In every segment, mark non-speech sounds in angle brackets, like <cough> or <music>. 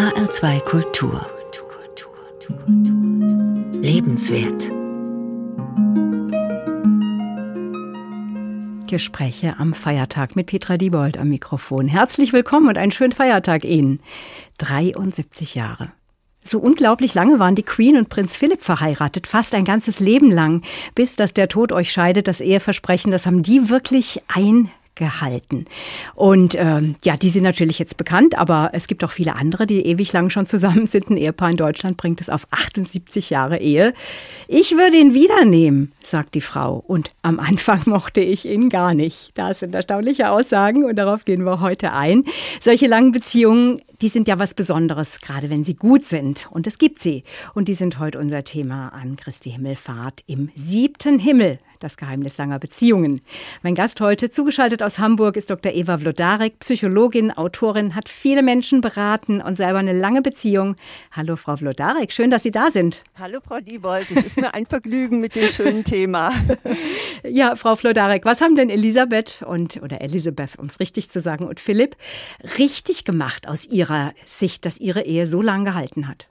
HR2 Kultur. Lebenswert. Gespräche am Feiertag mit Petra Diebold am Mikrofon. Herzlich willkommen und einen schönen Feiertag Ihnen. 73 Jahre. So unglaublich lange waren die Queen und Prinz Philipp verheiratet, fast ein ganzes Leben lang, bis dass der Tod euch scheidet, das Eheversprechen, das haben die wirklich ein gehalten. Und ähm, ja, die sind natürlich jetzt bekannt, aber es gibt auch viele andere, die ewig lang schon zusammen sind. Ein Ehepaar in Deutschland bringt es auf 78 Jahre Ehe. Ich würde ihn wieder nehmen, sagt die Frau. Und am Anfang <laughs> mochte ich ihn gar nicht. Das sind erstaunliche Aussagen und darauf gehen wir heute ein. Solche langen Beziehungen, die sind ja was Besonderes, gerade wenn sie gut sind. Und es gibt sie. Und die sind heute unser Thema an Christi Himmelfahrt im siebten Himmel. Das Geheimnis langer Beziehungen. Mein Gast heute, zugeschaltet aus Hamburg, ist Dr. Eva Vlodarek, Psychologin, Autorin, hat viele Menschen beraten und selber eine lange Beziehung. Hallo, Frau Vlodarek, schön, dass Sie da sind. Hallo, Frau Diebold, es ist mir ein Vergnügen mit dem schönen Thema. <laughs> ja, Frau Vlodarek, was haben denn Elisabeth und, oder Elisabeth, um es richtig zu sagen, und Philipp richtig gemacht aus Ihrer Sicht, dass Ihre Ehe so lange gehalten hat?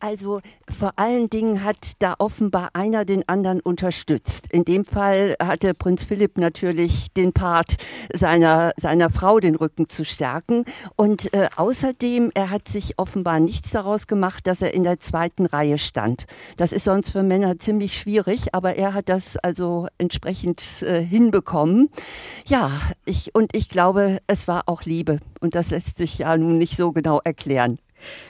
Also vor allen Dingen hat da offenbar einer den anderen unterstützt. In dem Fall hatte Prinz Philipp natürlich den Part seiner, seiner Frau den Rücken zu stärken. Und äh, außerdem, er hat sich offenbar nichts daraus gemacht, dass er in der zweiten Reihe stand. Das ist sonst für Männer ziemlich schwierig, aber er hat das also entsprechend äh, hinbekommen. Ja, ich, und ich glaube, es war auch Liebe. Und das lässt sich ja nun nicht so genau erklären.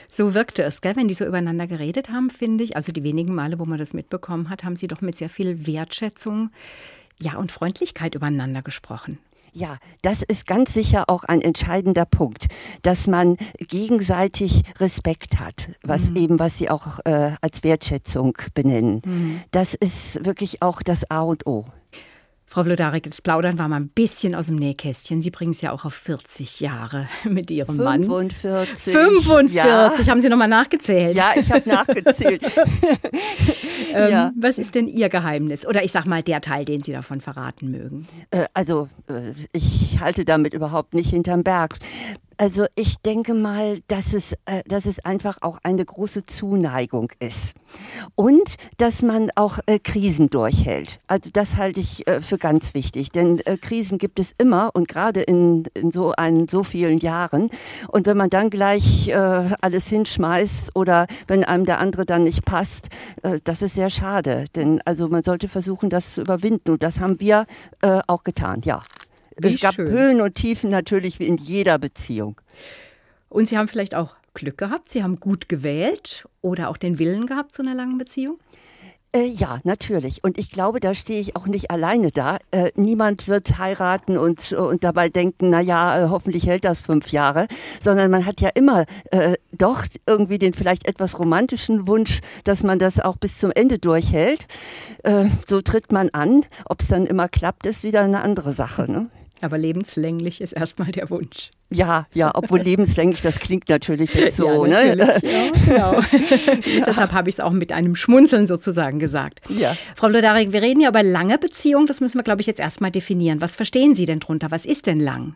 So wirkte es, gell? wenn die so übereinander geredet haben, finde ich. Also die wenigen Male, wo man das mitbekommen hat, haben sie doch mit sehr viel Wertschätzung ja, und Freundlichkeit übereinander gesprochen. Ja, das ist ganz sicher auch ein entscheidender Punkt, dass man gegenseitig Respekt hat, was mhm. eben, was Sie auch äh, als Wertschätzung benennen. Mhm. Das ist wirklich auch das A und O. Frau Vlodarek, das Plaudern war mal ein bisschen aus dem Nähkästchen. Sie bringen es ja auch auf 40 Jahre <laughs> mit Ihrem 45. Mann. 45. 45. Ja. Haben Sie nochmal nachgezählt? Ja, ich habe nachgezählt. <laughs> <laughs> ähm, ja. Was ist denn Ihr Geheimnis? Oder ich sag mal der Teil, den Sie davon verraten mögen. Äh, also, äh, ich halte damit überhaupt nicht hinterm Berg. Also ich denke mal, dass es, äh, dass es einfach auch eine große Zuneigung ist. Und dass man auch äh, Krisen durchhält. Also das halte ich äh, für ganz wichtig. Denn äh, Krisen gibt es immer und gerade in, in so einen so vielen Jahren. Und wenn man dann gleich äh, alles hinschmeißt oder wenn einem der andere dann nicht passt, äh, das ist sehr schade. Denn also man sollte versuchen, das zu überwinden. Und das haben wir äh, auch getan, ja. Wie es gab schön. Höhen und Tiefen natürlich wie in jeder Beziehung. Und Sie haben vielleicht auch Glück gehabt, Sie haben gut gewählt oder auch den Willen gehabt zu einer langen Beziehung? Äh, ja, natürlich. Und ich glaube, da stehe ich auch nicht alleine da. Äh, niemand wird heiraten und, und dabei denken, na ja, äh, hoffentlich hält das fünf Jahre, sondern man hat ja immer äh, doch irgendwie den vielleicht etwas romantischen Wunsch, dass man das auch bis zum Ende durchhält. Äh, so tritt man an. Ob es dann immer klappt, ist wieder eine andere Sache. Ne? Aber lebenslänglich ist erstmal der Wunsch. Ja, ja, obwohl lebenslänglich, das klingt natürlich jetzt so. Ja, ne? natürlich, ne? ja, genau. ja. <laughs> <laughs> Deshalb habe ich es auch mit einem Schmunzeln sozusagen gesagt. Ja. Frau Lodarek, wir reden ja über lange Beziehungen. Das müssen wir, glaube ich, jetzt erstmal definieren. Was verstehen Sie denn drunter? Was ist denn lang?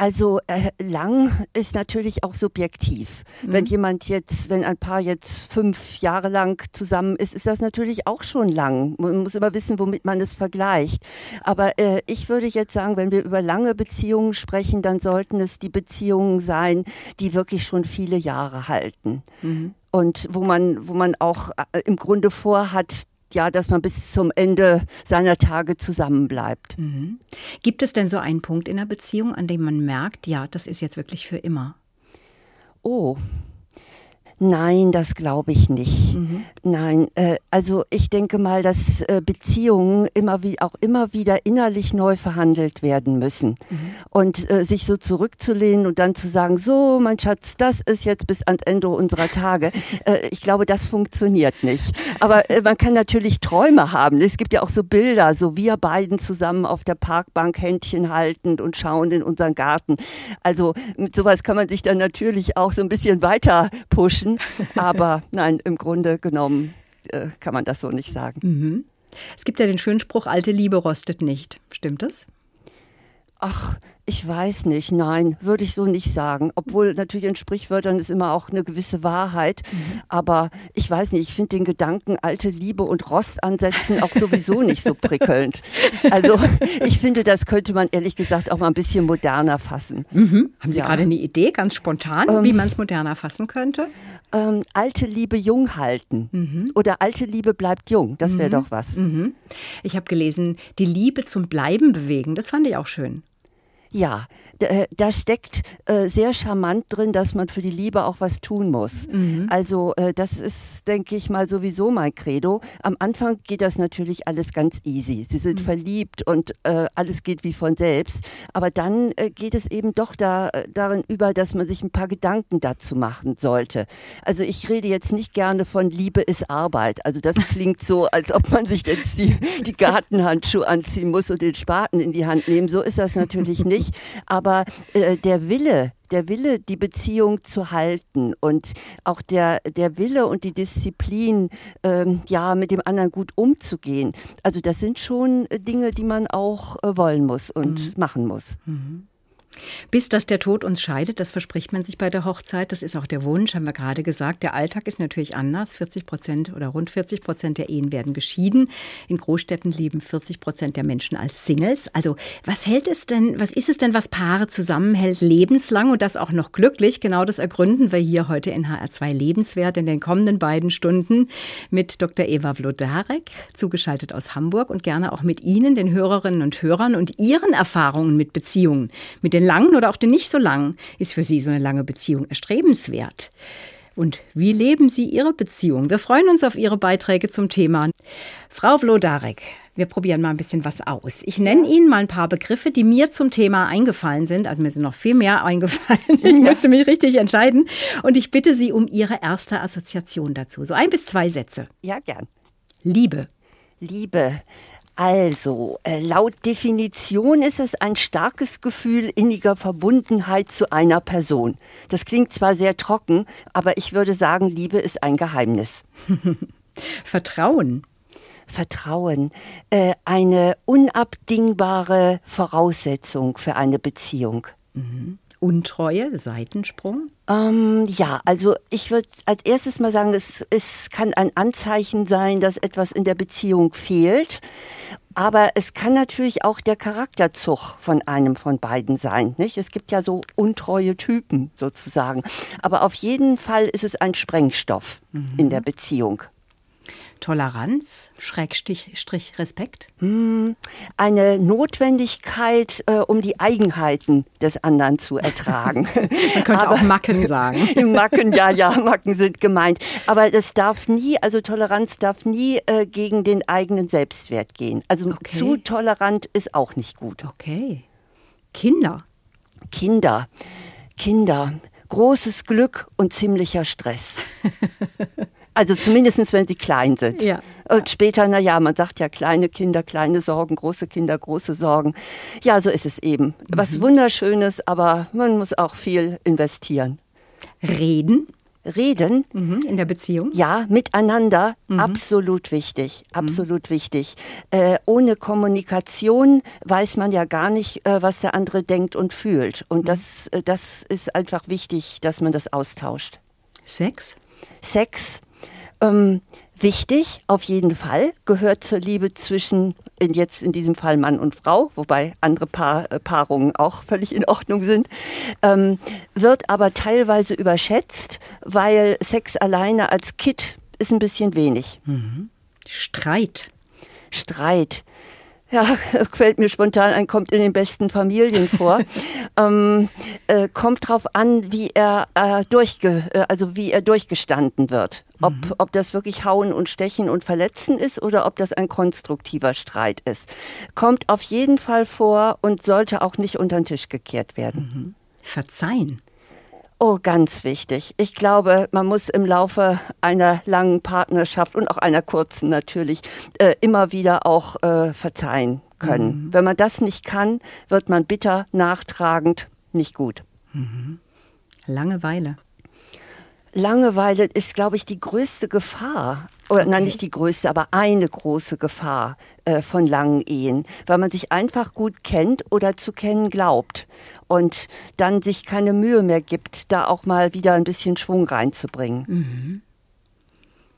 Also äh, lang ist natürlich auch subjektiv. Mhm. Wenn jemand jetzt, wenn ein Paar jetzt fünf Jahre lang zusammen ist, ist das natürlich auch schon lang. Man muss immer wissen, womit man es vergleicht. Aber äh, ich würde jetzt sagen, wenn wir über lange Beziehungen sprechen, dann sollten es die Beziehungen sein, die wirklich schon viele Jahre halten. Mhm und wo man, wo man auch äh, im Grunde vorhat, ja, dass man bis zum Ende seiner Tage zusammenbleibt. Mhm. Gibt es denn so einen Punkt in der Beziehung, an dem man merkt, ja, das ist jetzt wirklich für immer? Oh, Nein, das glaube ich nicht. Mhm. Nein, äh, also ich denke mal, dass äh, Beziehungen immer wie auch immer wieder innerlich neu verhandelt werden müssen mhm. und äh, sich so zurückzulehnen und dann zu sagen, so, mein Schatz, das ist jetzt bis ans Ende unserer Tage. <laughs> Äh, ich glaube, das funktioniert nicht. Aber äh, man kann natürlich Träume haben. Es gibt ja auch so Bilder, so wir beiden zusammen auf der Parkbank Händchen haltend und schauen in unseren Garten. Also mit sowas kann man sich dann natürlich auch so ein bisschen weiter pushen werden. Aber nein, im Grunde genommen äh, kann man das so nicht sagen. Mhm. Es gibt ja den schönen Spruch, alte Liebe rostet nicht. Stimmt das? Ach, ich weiß nicht, nein, würde ich so nicht sagen. Obwohl natürlich in Sprichwörtern ist immer auch eine gewisse Wahrheit. Mhm. Aber ich weiß nicht, ich finde den Gedanken alte Liebe und Rost ansetzen auch sowieso nicht so prickelnd. Also <laughs> ich finde, das könnte man ehrlich gesagt auch mal ein bisschen moderner fassen. Mhm. Haben Sie ja. gerade eine Idee, ganz spontan, ähm, wie man es moderner fassen könnte? Ähm, alte Liebe jung halten. Mhm. Oder alte Liebe bleibt jung. Das wäre mhm. doch was. Mhm. Ich habe gelesen, die Liebe zum Bleiben bewegen. Das fand ich auch schön. Ja, äh, da steckt äh, sehr charmant drin, dass man für die Liebe auch was tun muss. Mhm. Also äh, das ist, denke ich mal, sowieso mein Credo. Am Anfang geht das natürlich alles ganz easy. Sie sind mhm. verliebt und äh, alles geht wie von selbst. Aber dann äh, geht es eben doch da, äh, darin über, dass man sich ein paar Gedanken dazu machen sollte. Also ich rede jetzt nicht gerne von Liebe ist Arbeit. Also das <laughs> klingt so, als ob man sich jetzt die, die Gartenhandschuhe anziehen muss und den Spaten in die Hand nehmen. So ist das natürlich <laughs> nicht nicht. Aber äh, der Wille, der Wille, die Beziehung zu halten und auch der, der Wille und die Disziplin, ähm, ja, mit dem anderen gut umzugehen. Also das sind schon Dinge, die man auch äh, wollen muss und mhm. machen muss. Mhm. Bis dass der Tod uns scheidet, das verspricht man sich bei der Hochzeit. Das ist auch der Wunsch, haben wir gerade gesagt. Der Alltag ist natürlich anders. 40 Prozent oder rund 40 Prozent der Ehen werden geschieden. In Großstädten leben 40 Prozent der Menschen als Singles. Also was hält es denn, was ist es denn, was Paare zusammenhält lebenslang und das auch noch glücklich? Genau das ergründen wir hier heute in HR2 Lebenswert in den kommenden beiden Stunden mit Dr. Eva Vlodarek, zugeschaltet aus Hamburg und gerne auch mit Ihnen, den Hörerinnen und Hörern und Ihren Erfahrungen mit Beziehungen, mit den langen oder auch den nicht so langen, ist für Sie so eine lange Beziehung erstrebenswert? Und wie leben Sie Ihre Beziehung? Wir freuen uns auf Ihre Beiträge zum Thema. Frau Vlodarek, wir probieren mal ein bisschen was aus. Ich nenne Ihnen mal ein paar Begriffe, die mir zum Thema eingefallen sind. Also mir sind noch viel mehr <laughs> eingefallen. Ich musste mich richtig entscheiden. Und ich bitte Sie um Ihre erste Assoziation dazu. So ein bis zwei Sätze. Ja, gern. Liebe. Liebe. Also, äh, laut Definition ist es ein starkes Gefühl inniger Verbundenheit zu einer Person. Das klingt zwar sehr trocken, aber ich würde sagen, Liebe ist ein Geheimnis. <laughs> Vertrauen. Vertrauen, äh, eine unabdingbare Voraussetzung für eine Beziehung. Mhm. Untreue, Seitensprung? Ähm, ja, also ich würde als erstes mal sagen, es, es kann ein Anzeichen sein, dass etwas in der Beziehung fehlt. Aber es kann natürlich auch der Charakterzug von einem von beiden sein. Nicht? Es gibt ja so untreue Typen sozusagen. Aber auf jeden Fall ist es ein Sprengstoff mhm. in der Beziehung. Toleranz, Schrägstrich Strich Respekt? Hm, eine Notwendigkeit, äh, um die Eigenheiten des anderen zu ertragen. <laughs> Man könnte Aber, auch Macken sagen. <laughs> Macken, ja, ja, Macken sind gemeint. Aber es darf nie, also Toleranz darf nie äh, gegen den eigenen Selbstwert gehen. Also okay. zu tolerant ist auch nicht gut. Okay. Kinder. Kinder. Kinder. Großes Glück und ziemlicher Stress. <laughs> Also zumindest, wenn sie klein sind. Ja. Und später, naja, man sagt ja, kleine Kinder, kleine Sorgen, große Kinder, große Sorgen. Ja, so ist es eben. Mhm. Was Wunderschönes, aber man muss auch viel investieren. Reden? Reden. Mhm, in der Beziehung? Ja, miteinander. Mhm. Absolut wichtig. Mhm. Absolut mhm. wichtig. Äh, ohne Kommunikation weiß man ja gar nicht, äh, was der andere denkt und fühlt. Und mhm. das, äh, das ist einfach wichtig, dass man das austauscht. Sex? Sex ähm, wichtig, auf jeden Fall, gehört zur Liebe zwischen, in jetzt in diesem Fall Mann und Frau, wobei andere Paar, äh, Paarungen auch völlig in Ordnung sind, ähm, wird aber teilweise überschätzt, weil Sex alleine als Kit ist ein bisschen wenig. Mhm. Streit. Streit ja, <laughs> fällt mir spontan ein, kommt in den besten Familien vor. <laughs> ähm, äh, kommt drauf an, wie er äh, durchge, äh, also wie er durchgestanden wird. Ob, mhm. ob das wirklich Hauen und Stechen und Verletzen ist oder ob das ein konstruktiver Streit ist. Kommt auf jeden Fall vor und sollte auch nicht unter den Tisch gekehrt werden. Mhm. Verzeihen. Oh, ganz wichtig. Ich glaube, man muss im Laufe einer langen Partnerschaft und auch einer kurzen natürlich äh, immer wieder auch äh, verzeihen können. Mhm. Wenn man das nicht kann, wird man bitter, nachtragend, nicht gut. Mhm. Langeweile. Langeweile ist, glaube ich, die größte Gefahr oder okay. nein, nicht die größte, aber eine große Gefahr äh, von langen Ehen, weil man sich einfach gut kennt oder zu kennen glaubt und dann sich keine Mühe mehr gibt, da auch mal wieder ein bisschen Schwung reinzubringen. Mhm.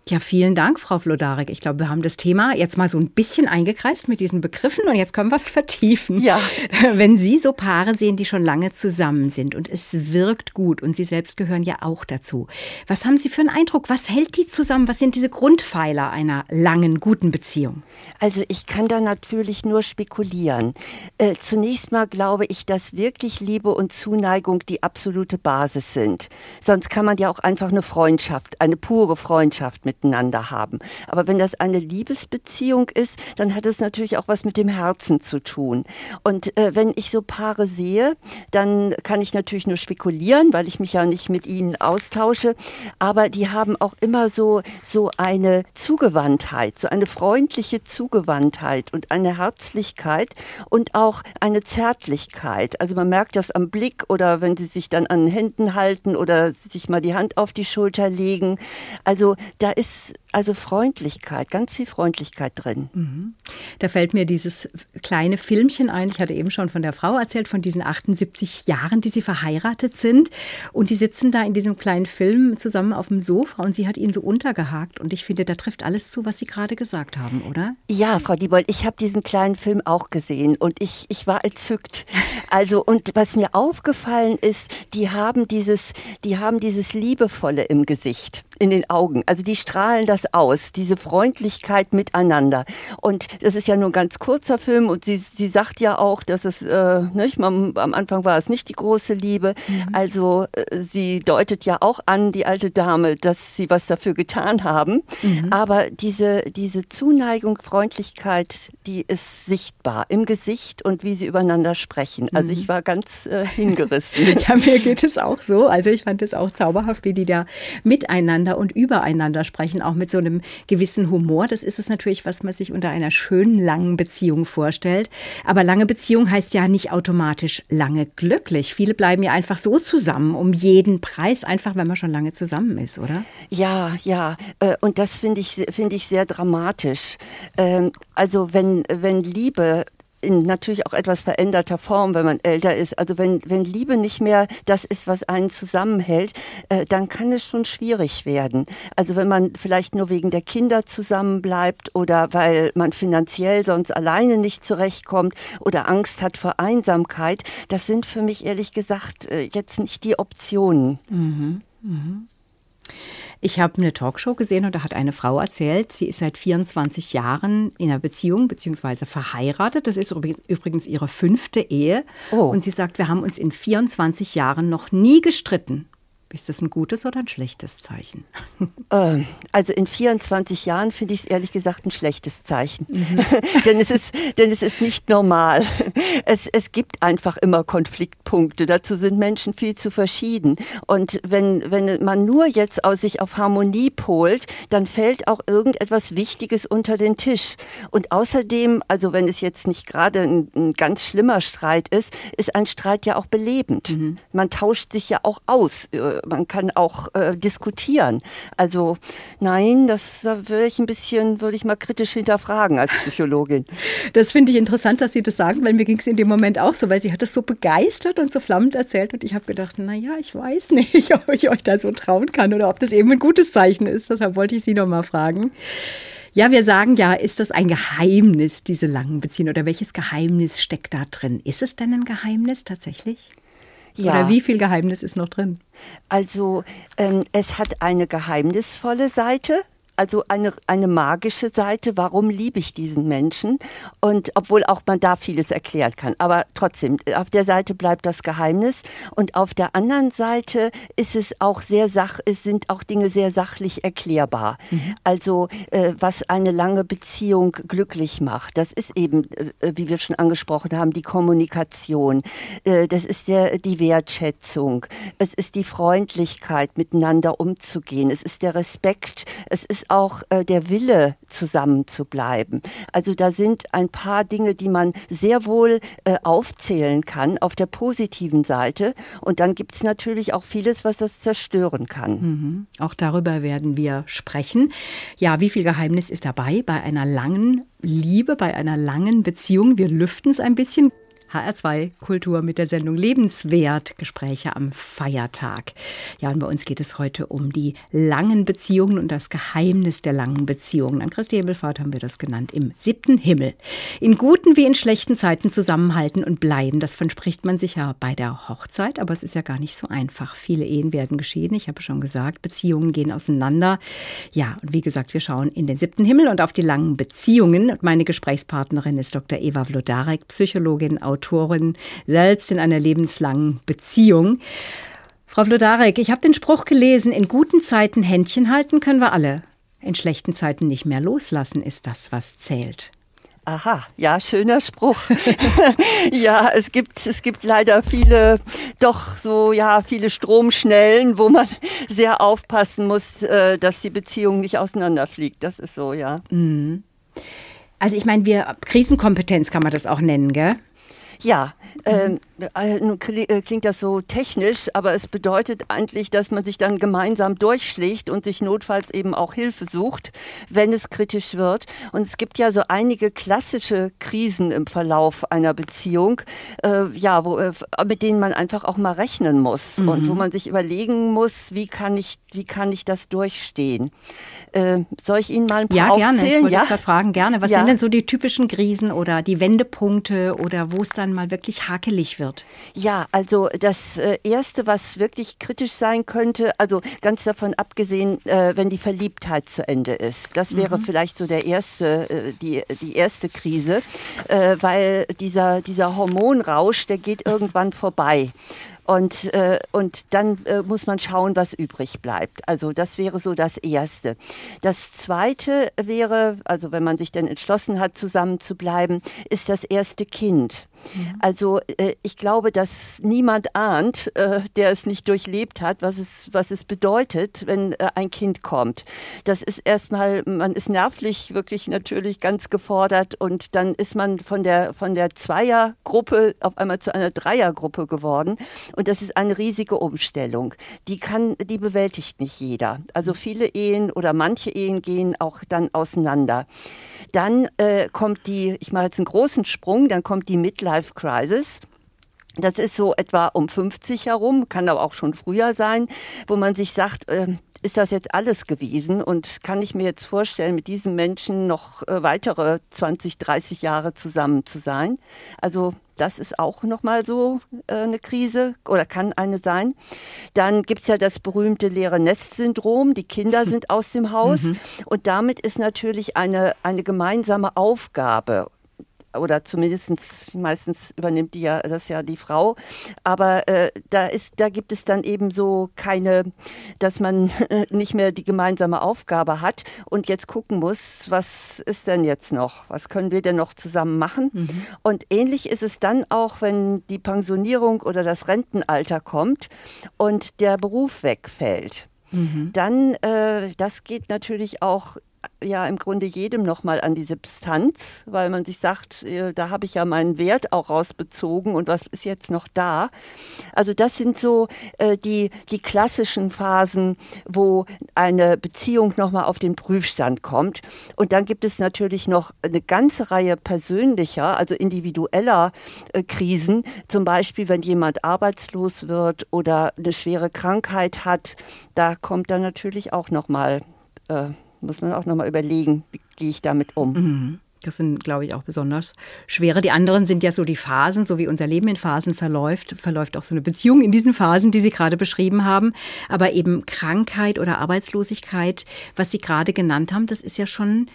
Ja, vielen Dank, Frau Flodarek. Ich glaube, wir haben das Thema jetzt mal so ein bisschen eingekreist mit diesen Begriffen und jetzt können wir es vertiefen. Ja. <laughs> Wenn Sie so Paare sehen, die schon lange zusammen sind und es wirkt gut und Sie selbst gehören ja auch dazu. Was haben Sie für einen Eindruck? Was hält die zusammen? Was sind diese Grundpfeiler einer langen, guten Beziehung? Also ich kann da natürlich nur spekulieren. Äh, zunächst mal glaube ich, dass wirklich Liebe und Zuneigung die absolute Basis sind. Sonst kann man ja auch einfach eine Freundschaft, eine pure Freundschaft mit miteinander haben. Aber wenn das eine Liebesbeziehung ist, dann hat es natürlich auch was mit dem Herzen zu tun. Und äh, wenn ich so Paare sehe, dann kann ich natürlich nur spekulieren, weil ich mich ja nicht mit ihnen austausche. Aber die haben auch immer so, so eine Zugewandtheit, so eine freundliche Zugewandtheit und eine Herzlichkeit und auch eine Zärtlichkeit. Also man merkt das am Blick oder wenn sie sich dann an Händen halten oder sich mal die Hand auf die Schulter legen. Also da ist ist also Freundlichkeit, ganz viel Freundlichkeit drin. Mhm. Da fällt mir dieses kleine Filmchen ein. Ich hatte eben schon von der Frau erzählt, von diesen 78 Jahren, die sie verheiratet sind. Und die sitzen da in diesem kleinen Film zusammen auf dem Sofa und sie hat ihn so untergehakt. Und ich finde, da trifft alles zu, was Sie gerade gesagt haben, oder? Ja, Frau Diebold, ich habe diesen kleinen Film auch gesehen und ich, ich war entzückt. Also, und was mir aufgefallen ist, die haben dieses, die haben dieses Liebevolle im Gesicht in den Augen. Also die strahlen das aus, diese Freundlichkeit miteinander. Und das ist ja nur ein ganz kurzer Film und sie, sie sagt ja auch, dass es, äh, nicht, man, am Anfang war es nicht die große Liebe. Mhm. Also äh, sie deutet ja auch an, die alte Dame, dass sie was dafür getan haben. Mhm. Aber diese, diese Zuneigung, Freundlichkeit, die ist sichtbar im Gesicht und wie sie übereinander sprechen. Also mhm. ich war ganz äh, hingerissen. <laughs> ja, mir geht es auch so. Also ich fand es auch zauberhaft, wie die da miteinander und übereinander sprechen, auch mit so einem gewissen Humor. Das ist es natürlich, was man sich unter einer schönen langen Beziehung vorstellt. Aber lange Beziehung heißt ja nicht automatisch lange glücklich. Viele bleiben ja einfach so zusammen, um jeden Preis, einfach wenn man schon lange zusammen ist, oder? Ja, ja. Äh, und das finde ich, finde ich sehr dramatisch. Also wenn, wenn Liebe in natürlich auch etwas veränderter Form, wenn man älter ist. Also wenn, wenn Liebe nicht mehr das ist, was einen zusammenhält, äh, dann kann es schon schwierig werden. Also wenn man vielleicht nur wegen der Kinder zusammenbleibt oder weil man finanziell sonst alleine nicht zurechtkommt oder Angst hat vor Einsamkeit, das sind für mich ehrlich gesagt äh, jetzt nicht die Optionen. Mhm. Mhm. Ich habe eine Talkshow gesehen und da hat eine Frau erzählt, sie ist seit 24 Jahren in einer Beziehung bzw. verheiratet. Das ist übrigens ihre fünfte Ehe. Oh. Und sie sagt, wir haben uns in 24 Jahren noch nie gestritten. Ist das ein gutes oder ein schlechtes Zeichen? <laughs> Ähm, also in 24 Jahren finde ich es ehrlich gesagt ein schlechtes Zeichen. Mhm. <laughs> denn, es ist, denn es ist nicht normal. Es, es gibt einfach immer Konfliktpunkte. Dazu sind Menschen viel zu verschieden. Und wenn, wenn man nur jetzt aus sich auf Harmonie polt, dann fällt auch irgendetwas Wichtiges unter den Tisch. Und außerdem, also wenn es jetzt nicht gerade ein, ein ganz schlimmer Streit ist, ist ein Streit ja auch belebend. Mhm. Man tauscht sich ja auch aus äh, man kann auch äh, diskutieren. Also nein, das würde ich ein bisschen, würde ich mal kritisch hinterfragen als Psychologin. <laughs> Das finde ich interessant, dass Sie das sagen, weil mir ging es in dem Moment auch so, weil sie hat es so begeistert und so flammend erzählt und ich habe gedacht, naja, ich weiß <laughs> nicht, ob ich euch da so trauen kann oder ob das eben ein gutes Zeichen ist. Deshalb wollte ich Sie noch mal fragen. Ja, wir sagen ja, ist das ein Geheimnis, diese langen Beziehungen? Oder welches Geheimnis steckt da drin? Ist es denn ein Geheimnis tatsächlich? Ja. Oder wie viel Geheimnis ist noch drin? Also ähm, es hat eine geheimnisvolle Seite also eine, eine magische Seite, warum liebe ich diesen Menschen? Und obwohl auch man da vieles erklären kann. Aber trotzdem, auf der Seite bleibt das Geheimnis. Und auf der anderen Seite ist es auch sehr sach, es sind auch Dinge sehr sachlich erklärbar. Mhm. Also, äh, was eine lange Beziehung glücklich macht, das ist eben, äh, wie wir schon angesprochen haben, die Kommunikation. Äh, das ist der, die Wertschätzung. Es ist die Freundlichkeit, miteinander umzugehen. Es ist der Respekt. Es ist ist auch äh, der Wille, zusammen zu bleiben. Also da sind ein paar Dinge, die man sehr wohl äh, aufzählen kann auf der positiven Seite. Und dann gibt es natürlich auch vieles, was das zerstören kann. Mhm. Auch darüber werden wir sprechen. Ja, wie viel Geheimnis ist dabei bei einer langen Liebe, bei einer langen Beziehung? Wir lüften es ein bisschen. HR2 Kultur mit der Sendung Lebenswert, Gespräche am Feiertag. Ja, und bei uns geht es heute um die langen Beziehungen und das Geheimnis der langen Beziehungen. An Christi Himmelfahrt haben wir das genannt, im siebten Himmel. In guten wie in schlechten Zeiten zusammenhalten und bleiben, das verspricht man sich ja bei der Hochzeit, aber es ist ja gar nicht so einfach. Viele Ehen werden geschieden, ich habe schon gesagt, Beziehungen gehen auseinander. Ja, und wie gesagt, wir schauen in den siebten Himmel und auf die langen Beziehungen. Und meine Gesprächspartnerin ist Dr. Eva Vlodarek, Psychologin, Autorin Autorin, selbst in einer lebenslangen Beziehung. Frau Vlodarek, ich habe den Spruch gelesen, in guten Zeiten Händchen halten können wir alle. In schlechten Zeiten nicht mehr loslassen ist das, was zählt. Aha, ja, schöner Spruch. <laughs> ja, es gibt, es gibt leider viele, doch so, ja, viele Stromschnellen, wo man <laughs> sehr aufpassen muss, äh, dass die Beziehung nicht auseinanderfliegt. Das ist so, ja. Mhm. Also ich meine, wir Krisenkompetenz kann man das auch nennen, gell? Ja, ähm, äh, äh, klingt das so technisch, aber es bedeutet eigentlich, dass man sich dann gemeinsam durchschlägt und sich notfalls eben auch Hilfe sucht, wenn es kritisch wird. Und es gibt ja so einige klassische Krisen im Verlauf einer Beziehung, äh, ja, wo, äh, mit denen man einfach auch mal rechnen muss mhm. und wo man sich überlegen muss, wie kann ich, wie kann ich das durchstehen? Äh, soll ich Ihnen mal ein paar ja, aufzählen? Gerne. Ich wollte ja, gerade fragen, gerne. Was ja. sind denn so die typischen Krisen oder die Wendepunkte oder wo es dann mal wirklich hakelig wird? Ja, also das äh, Erste, was wirklich kritisch sein könnte, also ganz davon abgesehen, äh, wenn die Verliebtheit zu Ende ist. Das wäre mhm. vielleicht so der erste, äh, die, die erste Krise, weil dieser, dieser Hormonrausch, der geht irgendwann vorbei. Und, äh, und dann äh, muss man schauen, was übrig bleibt. Also das wäre so das Erste. Das Zweite wäre, also wenn man sich dann entschlossen hat, zusammen zu bleiben, ist das erste Kind. Also äh, ich glaube, dass niemand ahnt, äh, der es nicht durchlebt hat, was es, was es bedeutet, wenn äh, ein Kind kommt. Das ist erstmal, man ist nervlich wirklich natürlich ganz gefordert und dann ist man von der, von der Zweiergruppe auf einmal zu einer Dreiergruppe geworden. Und das ist eine riesige Umstellung. Die kann, die bewältigt nicht jeder. Also viele Ehen oder manche Ehen gehen auch dann auseinander. Dann äh, kommt die, ich mache jetzt einen großen Sprung, dann kommt die Midlife Crisis. Das ist so etwa um 50 herum, kann aber auch schon früher sein, wo man sich sagt, äh, ist das jetzt alles gewesen und kann ich mir jetzt vorstellen, mit diesen Menschen noch äh, weitere 20, 30 Jahre zusammen zu sein? Also das ist auch nochmal so äh, eine Krise oder kann eine sein. Dann gibt es ja das berühmte leere Nest-Syndrom. Die Kinder sind aus dem Haus. <laughs> Mhm. Und damit ist natürlich eine, eine gemeinsame Aufgabe oder zumindest meistens übernimmt die ja das ja die Frau. Aber äh, da ist, da gibt es dann eben so keine, dass man äh, <laughs> nicht mehr die gemeinsame Aufgabe hat und jetzt gucken muss, was ist denn jetzt noch? Was können wir denn noch zusammen machen? Mhm. Und ähnlich ist es dann auch, wenn die Pensionierung oder das Rentenalter kommt und der Beruf wegfällt. Mhm. Dann, äh, das geht natürlich auch ja im Grunde jedem nochmal an die Substanz, weil man sich sagt, äh, da habe ich ja meinen Wert auch rausbezogen und was ist jetzt noch da? Also das sind so äh, die, die klassischen Phasen, wo eine Beziehung nochmal auf den Prüfstand kommt. Und dann gibt es natürlich noch eine ganze Reihe persönlicher, also individueller äh, Krisen, zum Beispiel wenn jemand arbeitslos wird oder eine schwere Krankheit hat, da kommt dann natürlich auch nochmal äh, muss man auch nochmal überlegen, wie gehe ich damit um. Mhm. Das sind, glaube ich, auch besonders schwere. Die anderen sind ja so die Phasen, so wie unser Leben in Phasen verläuft, verläuft auch so eine Beziehung in diesen Phasen, die Sie gerade beschrieben haben. Aber eben Krankheit oder Arbeitslosigkeit, was Sie gerade genannt haben, das ist ja schon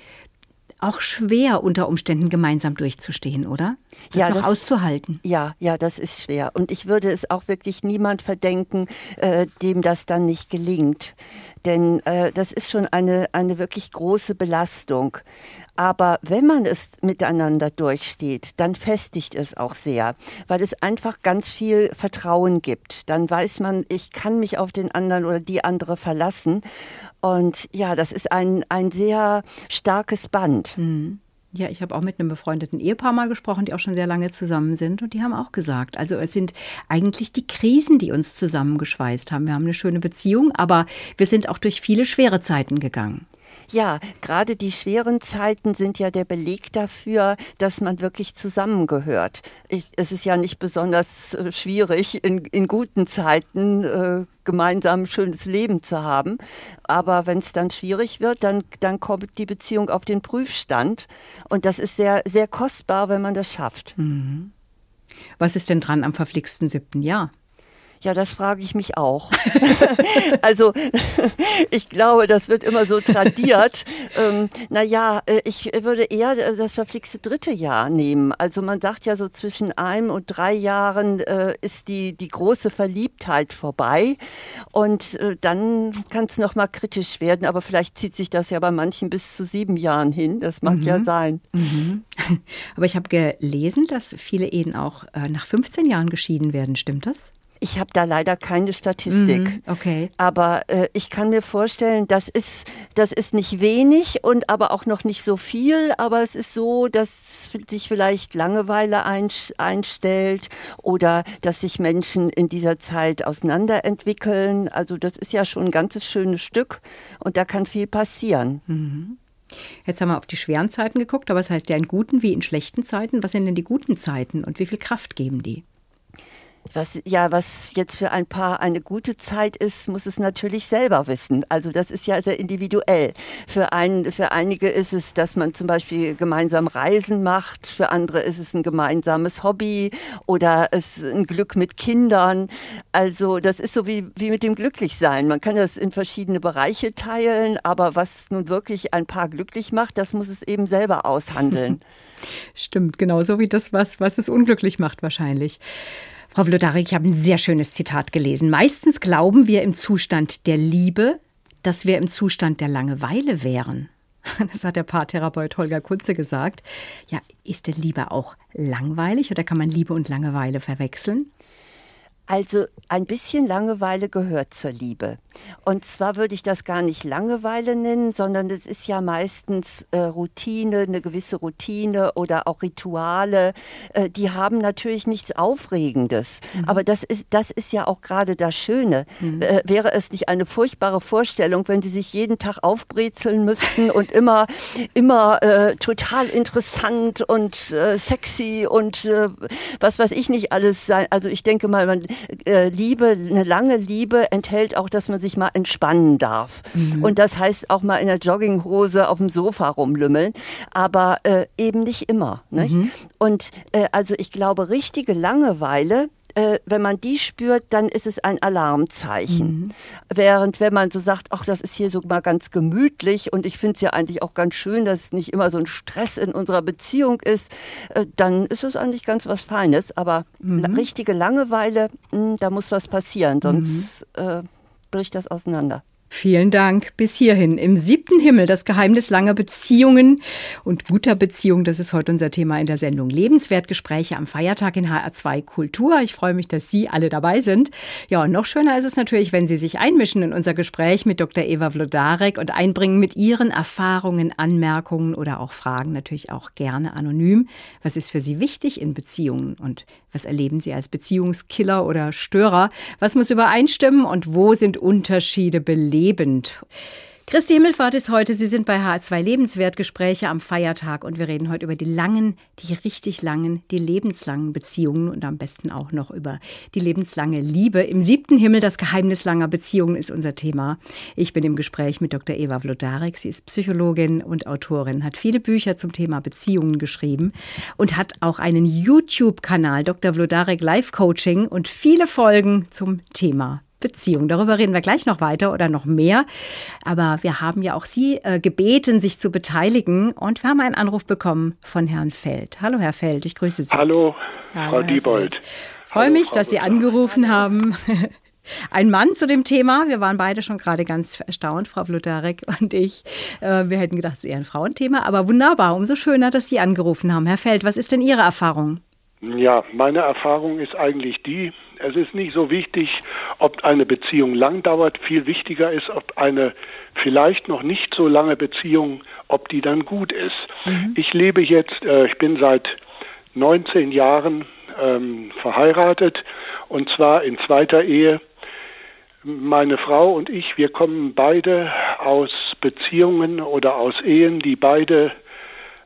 auch schwer unter Umständen gemeinsam durchzustehen, oder? Das ja, noch das, auszuhalten. Ja, ja, das ist schwer. Und ich würde es auch wirklich niemand verdenken, äh, dem das dann nicht gelingt. Denn äh, das ist schon eine, eine wirklich große Belastung. Aber wenn man es miteinander durchsteht, dann festigt es auch sehr, weil es einfach ganz viel Vertrauen gibt. Dann weiß man, ich kann mich auf den anderen oder die andere verlassen. Und ja, das ist ein, ein sehr starkes Band. Mhm. Ja, ich habe auch mit einem befreundeten Ehepaar mal gesprochen, die auch schon sehr lange zusammen sind. Und die haben auch gesagt, also es sind eigentlich die Krisen, die uns zusammengeschweißt haben. Wir haben eine schöne Beziehung, aber wir sind auch durch viele schwere Zeiten gegangen. Ja, gerade die schweren Zeiten sind ja der Beleg dafür, dass man wirklich zusammengehört. Ich, es ist ja nicht besonders äh, schwierig, in, in guten Zeiten äh, gemeinsam ein schönes Leben zu haben. Aber wenn es dann schwierig wird, dann, dann kommt die Beziehung auf den Prüfstand. Und das ist sehr, sehr kostbar, wenn man das schafft. Mhm. Was ist denn dran am verflixten siebten Jahr? Ja, das frage ich mich auch. <laughs> also <laughs> ich glaube, das wird immer so tradiert. <laughs> ähm, naja, äh, ich würde eher das verflixte dritte Jahr nehmen. Also man sagt ja so zwischen einem und drei Jahren äh, ist die, die große Verliebtheit vorbei und äh, dann kann es nochmal kritisch werden. Aber vielleicht zieht sich das ja bei manchen bis zu sieben Jahren hin. Das mag mhm. ja sein. Mhm. Aber ich habe gelesen, dass viele Ehen auch äh, nach 15 Jahren geschieden werden. Stimmt das? Ich habe da leider keine Statistik. Mm, okay. Aber äh, ich kann mir vorstellen, das ist, das ist nicht wenig und aber auch noch nicht so viel. Aber es ist so, dass sich vielleicht Langeweile einstellt oder dass sich Menschen in dieser Zeit auseinanderentwickeln. Also das ist ja schon ein ganzes schönes Stück und da kann viel passieren. Mhm. Jetzt haben wir auf die schweren Zeiten geguckt, aber es heißt ja in guten wie in schlechten Zeiten. Was sind denn die guten Zeiten und wie viel Kraft geben die? Was, ja, was jetzt für ein Paar eine gute Zeit ist, muss es natürlich selber wissen. Also das ist ja sehr individuell. Für, ein, für einige ist es, dass man zum Beispiel gemeinsam Reisen macht. Für andere ist es ein gemeinsames Hobby oder es ein Glück mit Kindern. Also das ist so wie, wie mit dem Glücklichsein. Man kann das in verschiedene Bereiche teilen, aber was nun wirklich ein Paar glücklich macht, das muss es eben selber aushandeln. <laughs> Stimmt, genau so wie das, was, was es unglücklich macht wahrscheinlich. Frau Vlodarek, ich habe ein sehr schönes Zitat gelesen. Meistens glauben wir im Zustand der Liebe, dass wir im Zustand der Langeweile wären. <laughs> Das hat der Paartherapeut Holger Kunze gesagt. Ja, ist denn Liebe auch langweilig oder kann man Liebe und Langeweile verwechseln? Also ein bisschen Langeweile gehört zur Liebe. Und zwar würde ich das gar nicht Langeweile nennen, sondern es ist ja meistens äh, Routine, eine gewisse Routine oder auch Rituale. Äh, die haben natürlich nichts Aufregendes. Mhm. Aber das ist, das ist ja auch gerade das Schöne. Mhm. Äh, wäre es nicht eine furchtbare Vorstellung, wenn sie sich jeden Tag aufbrezeln müssten und immer, immer äh, total interessant und äh, sexy und äh, was weiß ich nicht alles sein. Also ich denke mal, man, äh, Liebe, eine lange Liebe enthält auch, dass man sich mal entspannen darf. Mhm. Und das heißt auch mal in der Jogginghose auf dem Sofa rumlümmeln, aber äh, eben nicht immer. Nicht? Mhm. Und äh, also ich glaube, richtige Langeweile äh, wenn man die spürt, dann ist es ein Alarmzeichen. Mhm. Während wenn man so sagt, ach, das ist hier so mal ganz gemütlich und ich finde es ja eigentlich auch ganz schön, dass es nicht immer so ein Stress in unserer Beziehung ist, äh, dann ist es eigentlich ganz was Feines. Aber mhm. richtige Langeweile, mh, hm, da muss was passieren, sonst mhm. äh, bricht das auseinander. Vielen Dank. Bis hierhin im siebten Himmel, das Geheimnis langer Beziehungen und guter Beziehung. Das ist heute unser Thema in der Sendung Lebenswertgespräche am Feiertag in HR2 Kultur. Ich freue mich, dass Sie alle dabei sind. Ja, und noch schöner ist es natürlich, wenn Sie sich einmischen in unser Gespräch mit Dr. Eva Vlodarek und einbringen mit Ihren Erfahrungen, Anmerkungen oder auch Fragen natürlich auch gerne anonym. Was ist für Sie wichtig in Beziehungen und was erleben Sie als Beziehungskiller oder Störer? Was muss übereinstimmen und wo sind Unterschiede belegt? Lebend. Christi Himmelfahrt ist heute. Sie sind bei H2 Lebenswertgespräche am Feiertag und wir reden heute über die langen, die richtig langen, die lebenslangen Beziehungen und am besten auch noch über die lebenslange Liebe. Im siebten Himmel, das Geheimnis langer Beziehungen ist unser Thema. Ich bin im Gespräch mit Dr. Eva Vlodarek. Sie ist Psychologin und Autorin, hat viele Bücher zum Thema Beziehungen geschrieben und hat auch einen YouTube-Kanal, Dr. Vlodarek Life Coaching und viele Folgen zum Thema Beziehung. Darüber reden wir gleich noch weiter oder noch mehr. Aber wir haben ja auch Sie äh, gebeten, sich zu beteiligen. Und wir haben einen Anruf bekommen von Herrn Feld. Hallo, Herr Feld, ich grüße Sie. Hallo, Hallo Frau Herr Diebold. Freue mich, Frau dass Sie angerufen haben. <laughs> Ein Mann zu dem Thema. Wir waren beide schon gerade ganz erstaunt, Frau Vlutarek und ich. Äh, wir hätten gedacht, es ist eher ein Frauenthema, aber wunderbar. Umso schöner, dass Sie angerufen haben. Herr Feld, was ist denn Ihre Erfahrung? Ja, meine Erfahrung ist eigentlich die, es ist nicht so wichtig, ob eine Beziehung lang dauert. Viel wichtiger ist, ob eine vielleicht noch nicht so lange Beziehung, ob die dann gut ist. Mhm. Ich lebe jetzt, äh, ich bin seit 19 Jahren ähm, verheiratet und zwar in zweiter Ehe. Meine Frau und ich, wir kommen beide aus Beziehungen oder aus Ehen, die beide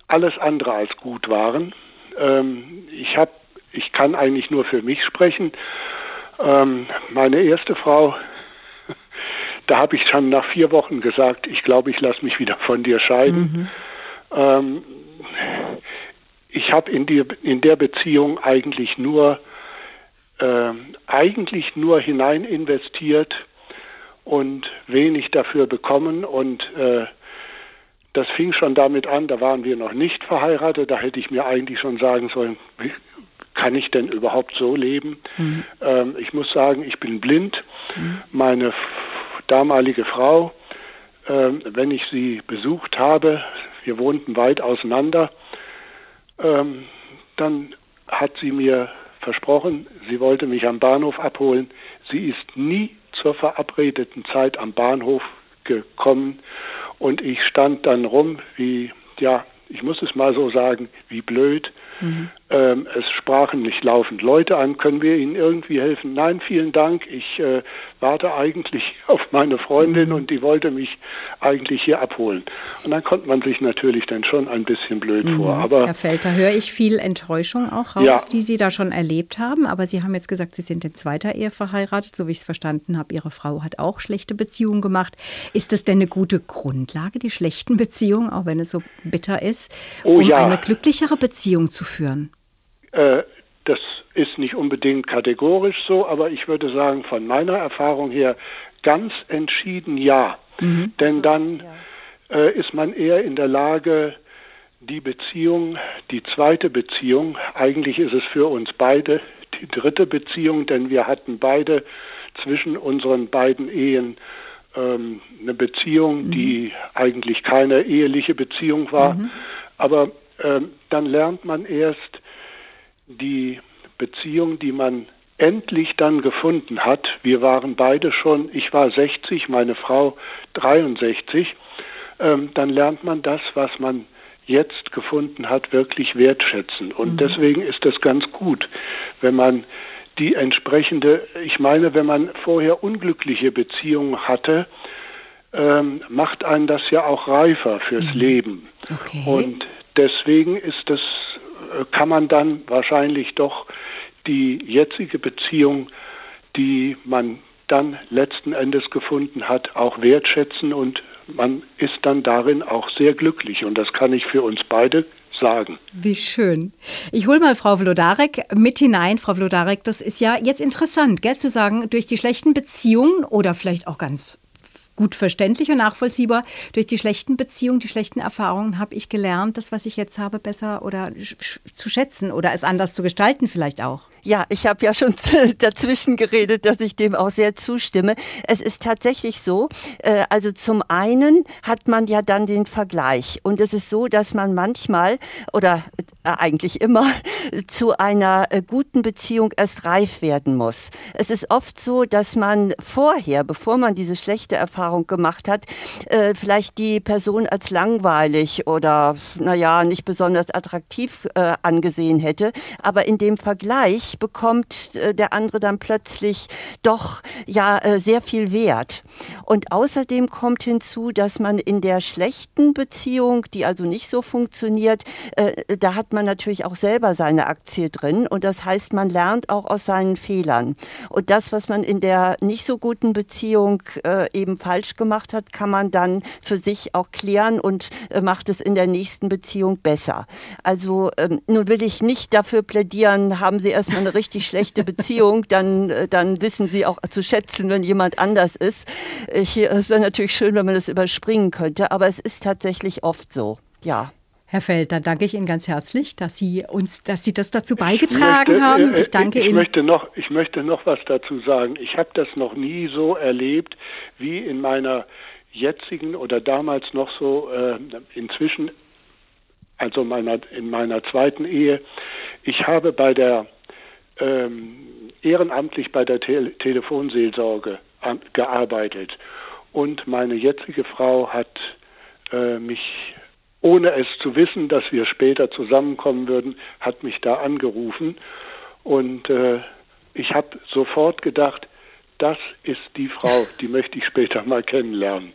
alles andere als gut waren. Ähm, ich habe, ich kann eigentlich nur für mich sprechen. Ähm, meine erste Frau, <laughs> da habe ich schon nach vier Wochen gesagt, ich glaube, ich lasse mich wieder von dir scheiden. Mhm. Ähm, ich habe in, in der Beziehung eigentlich nur äh, eigentlich nur hinein investiert und wenig dafür bekommen und äh, das fing schon damit an, da waren wir noch nicht verheiratet, da hätte ich mir eigentlich schon sagen sollen, kann ich denn überhaupt so leben? Mhm. Ähm, ich muss sagen, ich bin blind. Mhm. Meine damalige Frau, ähm, wenn ich sie besucht habe, wir wohnten weit auseinander, ähm, dann hat sie mir versprochen, sie wollte mich am Bahnhof abholen. Sie ist nie zur verabredeten Zeit am Bahnhof gekommen und ich stand dann rum wie, ja, ich muss es mal so sagen, wie blöd Mhm. Ähm, es sprachen nicht laufend Leute an, können wir Ihnen irgendwie helfen? Nein, vielen Dank. Ich äh, warte eigentlich <laughs> auf meine Freundin mhm. und die wollte mich eigentlich hier abholen. Und dann kommt man sich natürlich dann schon ein bisschen blöd mhm. vor. Aber, Herr Felter, höre ich viel Enttäuschung auch raus, ja. die Sie da schon erlebt haben. Aber Sie haben jetzt gesagt, Sie sind in zweiter Ehe verheiratet, so wie ich es verstanden habe. Ihre Frau hat auch schlechte Beziehungen gemacht. Ist das denn eine gute Grundlage, die schlechten Beziehungen, auch wenn es so bitter ist, oh, um ja. eine glücklichere Beziehung zu führen? Äh, das ist nicht unbedingt kategorisch so, aber ich würde sagen, von meiner Erfahrung her ganz entschieden ja. Mhm. Denn also, dann ja. Äh, ist man eher in der Lage, die Beziehung, die zweite Beziehung, eigentlich ist es für uns beide die dritte Beziehung, denn wir hatten beide zwischen unseren beiden Ehen ähm, eine Beziehung, mhm. die eigentlich keine eheliche Beziehung war. Mhm. Aber ähm, dann lernt man erst die Beziehung, die man endlich dann gefunden hat. Wir waren beide schon, ich war 60, meine Frau 63. Ähm, dann lernt man das, was man jetzt gefunden hat, wirklich wertschätzen. Und mhm. deswegen ist das ganz gut, wenn man die entsprechende, ich meine, wenn man vorher unglückliche Beziehungen hatte, ähm, macht einen das ja auch reifer fürs mhm. Leben. Okay. Und deswegen ist das kann man dann wahrscheinlich doch die jetzige Beziehung, die man dann letzten Endes gefunden hat, auch wertschätzen und man ist dann darin auch sehr glücklich und das kann ich für uns beide sagen. Wie schön. Ich hole mal Frau Vlodarek mit hinein. Frau Vlodarek, das ist ja jetzt interessant, gell, zu sagen, durch die schlechten Beziehungen oder vielleicht auch ganz gut verständlich und nachvollziehbar. Durch die schlechten Beziehungen, die schlechten Erfahrungen habe ich gelernt, das, was ich jetzt habe, besser oder zu schätzen oder es anders zu gestalten vielleicht auch. Ja, ich habe ja schon <laughs> dazwischen geredet, dass ich dem auch sehr zustimme. Es ist tatsächlich so, äh, also zum einen hat man ja dann den Vergleich und es ist so, dass man manchmal oder äh, eigentlich immer <laughs> zu einer äh, guten Beziehung erst reif werden muss. Es ist oft so, dass man vorher, bevor man diese schlechte Erfahrung Erfahrung gemacht hat, äh, vielleicht die Person als langweilig oder, naja, nicht besonders attraktiv äh, angesehen hätte. Aber in dem Vergleich bekommt äh, der andere dann plötzlich doch ja äh, sehr viel Wert. Und außerdem kommt hinzu, dass man in der schlechten Beziehung, die also nicht so funktioniert, äh, da hat man natürlich auch selber seine Aktie drin und das heißt, man lernt auch aus seinen Fehlern. Und das, was man in der nicht so guten Beziehung äh, eben falsch gemacht hat, kann man dann für sich auch klären und äh, macht es in der nächsten Beziehung besser. Also ähm, nun will ich nicht dafür plädieren, haben Sie erstmal eine richtig schlechte Beziehung, <laughs> dann, äh, dann wissen Sie auch zu schätzen, wenn jemand anders ist. es wäre natürlich schön, wenn man das überspringen könnte, aber es ist tatsächlich oft so. Ja. Herr Feld, dann danke ich Ihnen ganz herzlich, dass Sie uns, dass Sie das dazu beigetragen möchte, haben. Ich danke ich Ihnen. Möchte noch, ich möchte noch was dazu sagen. Ich habe das noch nie so erlebt wie in meiner jetzigen oder damals noch so äh, inzwischen, also meiner, in meiner zweiten Ehe. Ich habe bei der ähm, ehrenamtlich bei der Te Telefonseelsorge gearbeitet und meine jetzige Frau hat äh, mich ohne es zu wissen, dass wir später zusammenkommen würden, hat mich da angerufen. Und äh, ich habe sofort gedacht, das ist die Frau, die möchte ich später mal kennenlernen.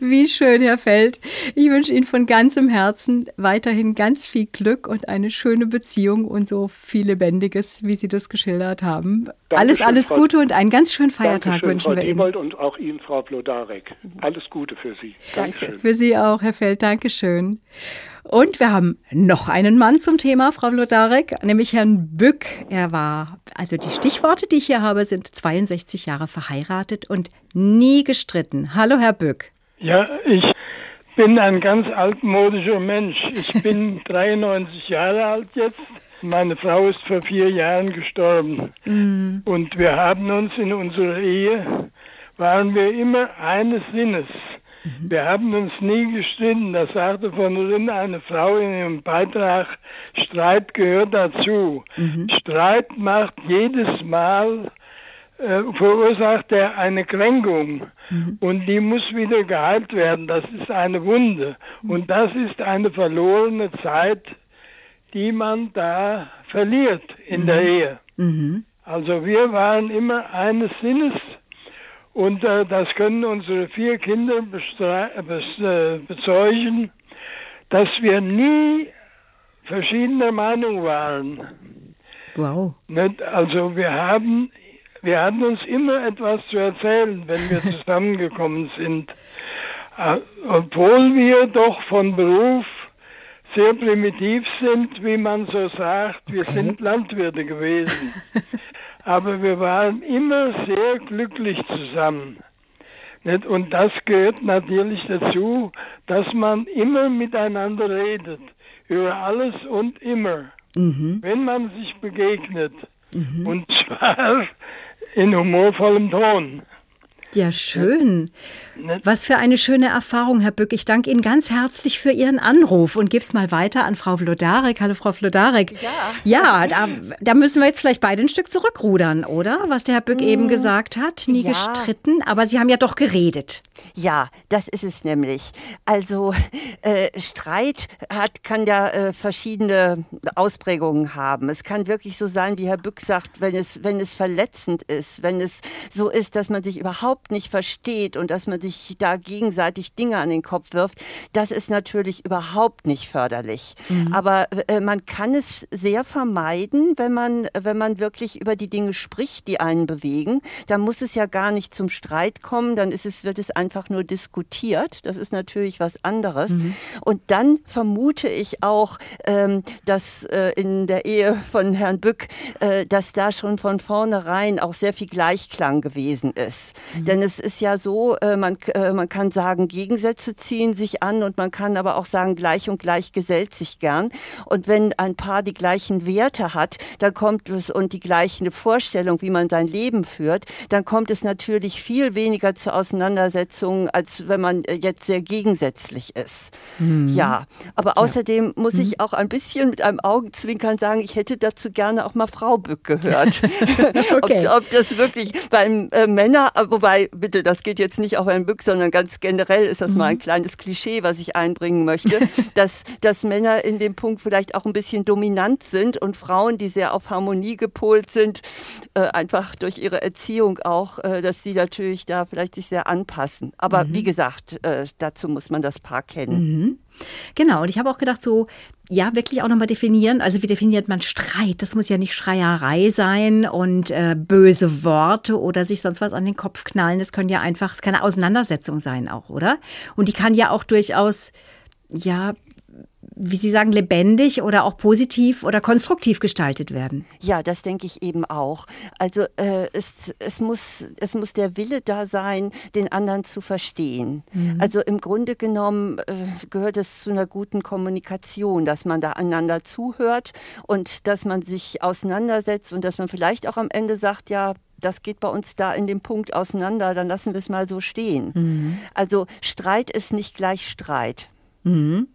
Wie schön, Herr Feld. Ich wünsche Ihnen von ganzem Herzen weiterhin ganz viel Glück und eine schöne Beziehung und so viel Lebendiges, wie Sie das geschildert haben. Dankeschön, alles, alles Frau, Gute und einen ganz schönen Feiertag wünschen Frau wir Ihnen. und auch Ihnen, Frau Blodarek. Alles Gute für Sie. Danke. Dankeschön. Für Sie auch, Herr Feld. Dankeschön. Und wir haben noch einen Mann zum Thema, Frau Vlodarek, nämlich Herrn Bück. Er war, also die Stichworte, die ich hier habe, sind 62 Jahre verheiratet und nie gestritten. Hallo, Herr Bück. Ja, ich bin ein ganz altmodischer Mensch. Ich bin <laughs> 93 Jahre alt jetzt. Meine Frau ist vor vier Jahren gestorben. Mm. Und wir haben uns in unserer Ehe, waren wir immer eines Sinnes. Mhm. Wir haben uns nie gestritten. Das sagte von drin eine Frau in ihrem Beitrag, Streit gehört dazu. Mhm. Streit macht jedes Mal, äh, verursacht er eine Kränkung. Mhm. Und die muss wieder geheilt werden. Das ist eine Wunde. Mhm. Und das ist eine verlorene Zeit, die man da verliert in der mhm. Ehe. Also wir waren immer eines Sinnes und äh, das können unsere vier Kinder äh, bezeugen, dass wir nie verschiedener Meinung waren. Wow. Also wir haben, wir hatten uns immer etwas zu erzählen, wenn wir <laughs> zusammengekommen sind. Äh, obwohl wir doch von Beruf sehr primitiv sind, wie man so sagt. Wir okay. sind Landwirte gewesen. <laughs> aber wir waren immer sehr glücklich zusammen. Und das gehört natürlich dazu, dass man immer miteinander redet, über alles und immer, mhm. wenn man sich begegnet. Mhm. Und zwar <laughs> in humorvollem Ton. Ja, schön. Was für eine schöne Erfahrung, Herr Bück. Ich danke Ihnen ganz herzlich für Ihren Anruf und gebe es mal weiter an Frau Vlodarek. Hallo, Frau Vlodarek. Ja, ja da, da, müssen wir jetzt vielleicht beide ein Stück zurückrudern, oder? Was der Herr Bück hm, eben gesagt hat. Nie ja. gestritten, aber Sie haben ja doch geredet. Ja, das ist es nämlich. Also äh, Streit hat, kann ja äh, verschiedene Ausprägungen haben. Es kann wirklich so sein, wie Herr Bück sagt, wenn es, wenn es verletzend ist, wenn es so ist, dass man sich überhaupt nicht versteht und dass man sich da gegenseitig Dinge an den Kopf wirft, das ist natürlich überhaupt nicht förderlich. Mhm. Aber äh, man kann es sehr vermeiden, wenn man, wenn man wirklich über die Dinge spricht, die einen bewegen. Da muss es ja gar nicht zum Streit kommen, dann ist es, wird es einfach einfach nur diskutiert. Das ist natürlich was anderes. Mhm. Und dann vermute ich auch, ähm, dass äh, in der Ehe von Herrn Bück, äh, dass da schon von vornherein auch sehr viel Gleichklang gewesen ist. Mhm. Denn es ist ja so, äh, man, äh, man kann sagen, Gegensätze ziehen sich an und man kann aber auch sagen, gleich und gleich gesellt sich gern. Und wenn ein Paar die gleichen Werte hat, dann kommt es und die gleiche Vorstellung, wie man sein Leben führt, dann kommt es natürlich viel weniger zur Auseinandersetzung Verletzungen, als wenn man äh, jetzt sehr gegensätzlich ist. Mhm. Ja, aber außerdem ja. muss ich mhm. auch ein bisschen mit einem Augenzwinkern sagen, ich hätte dazu gerne auch mal Frau Bück gehört. <laughs> okay. <laughs> ob, ob, das wirklich beim äh, Männer, äh, wobei, bitte, das geht jetzt nicht auch beim Bück, sondern ganz generell ist das mhm. mal ein kleines Klischee, was ich einbringen möchte, <laughs> dass, dass Männer in dem Punkt vielleicht auch ein bisschen dominant sind und Frauen, die sehr auf Harmonie gepolt sind, äh, einfach durch ihre Erziehung auch, äh, dass sie natürlich da vielleicht sich sehr anpassen. Aber mhm. wie gesagt, äh, dazu muss man das Paar kennen. Mhm. Genau, und ich habe auch gedacht, so ja wirklich auch nochmal definieren? Also wie definiert man Streit? Das muss ja nicht Schreierei sein und äh, böse Worte oder sich sonst was an den Kopf knallen. Das können ja einfach, es kann eine Auseinandersetzung sein auch, oder? Und die kann ja auch durchaus ja wie Sie sagen, lebendig oder auch positiv oder konstruktiv gestaltet werden. Ja, das denke ich eben auch. Also äh, es, es, muss, es muss der Wille da sein, den anderen zu verstehen. Mhm. Also im Grunde genommen äh, gehört es zu einer guten Kommunikation, dass man da einander zuhört und dass man sich auseinandersetzt und dass man vielleicht auch am Ende sagt, ja, das geht bei uns da in dem Punkt auseinander, dann lassen wir es mal so stehen. Mhm. Also Streit ist nicht gleich Streit. Mhm.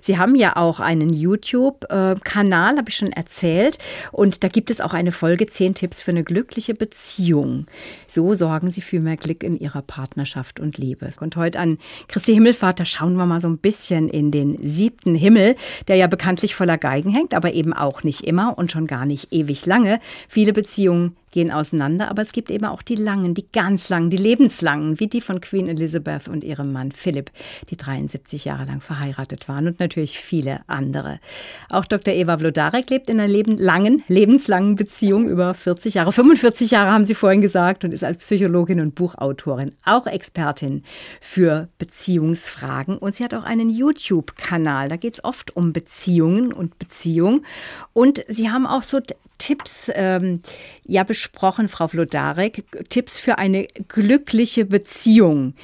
Sie haben ja auch einen YouTube-Kanal, habe ich schon erzählt. Und da gibt es auch eine Folge 10 Tipps für eine glückliche Beziehung. So sorgen Sie für mehr Glück in Ihrer Partnerschaft und Liebe. Und heute an Christi Himmelfahrt, da schauen wir mal so ein bisschen in den siebten Himmel, der ja bekanntlich voller Geigen hängt, aber eben auch nicht immer und schon gar nicht ewig lange. Viele Beziehungen gehen auseinander, aber es gibt eben auch die langen, die ganz langen, die lebenslangen, wie die von Queen Elizabeth und ihrem Mann Philipp, die 73 Jahre lang verheiratet waren und natürlich viele andere. Auch Dr. Eva Vlodarek lebt in einer leben langen, lebenslangen Beziehung über 40 Jahre. 45 Jahre haben Sie vorhin gesagt und ist als Psychologin und Buchautorin auch Expertin für Beziehungsfragen. Und sie hat auch einen YouTube-Kanal. Da geht es oft um Beziehungen und Beziehung. Und sie haben auch so Tipps ähm, ja besprochen, Frau Vlodarek, Tipps für eine glückliche Beziehung.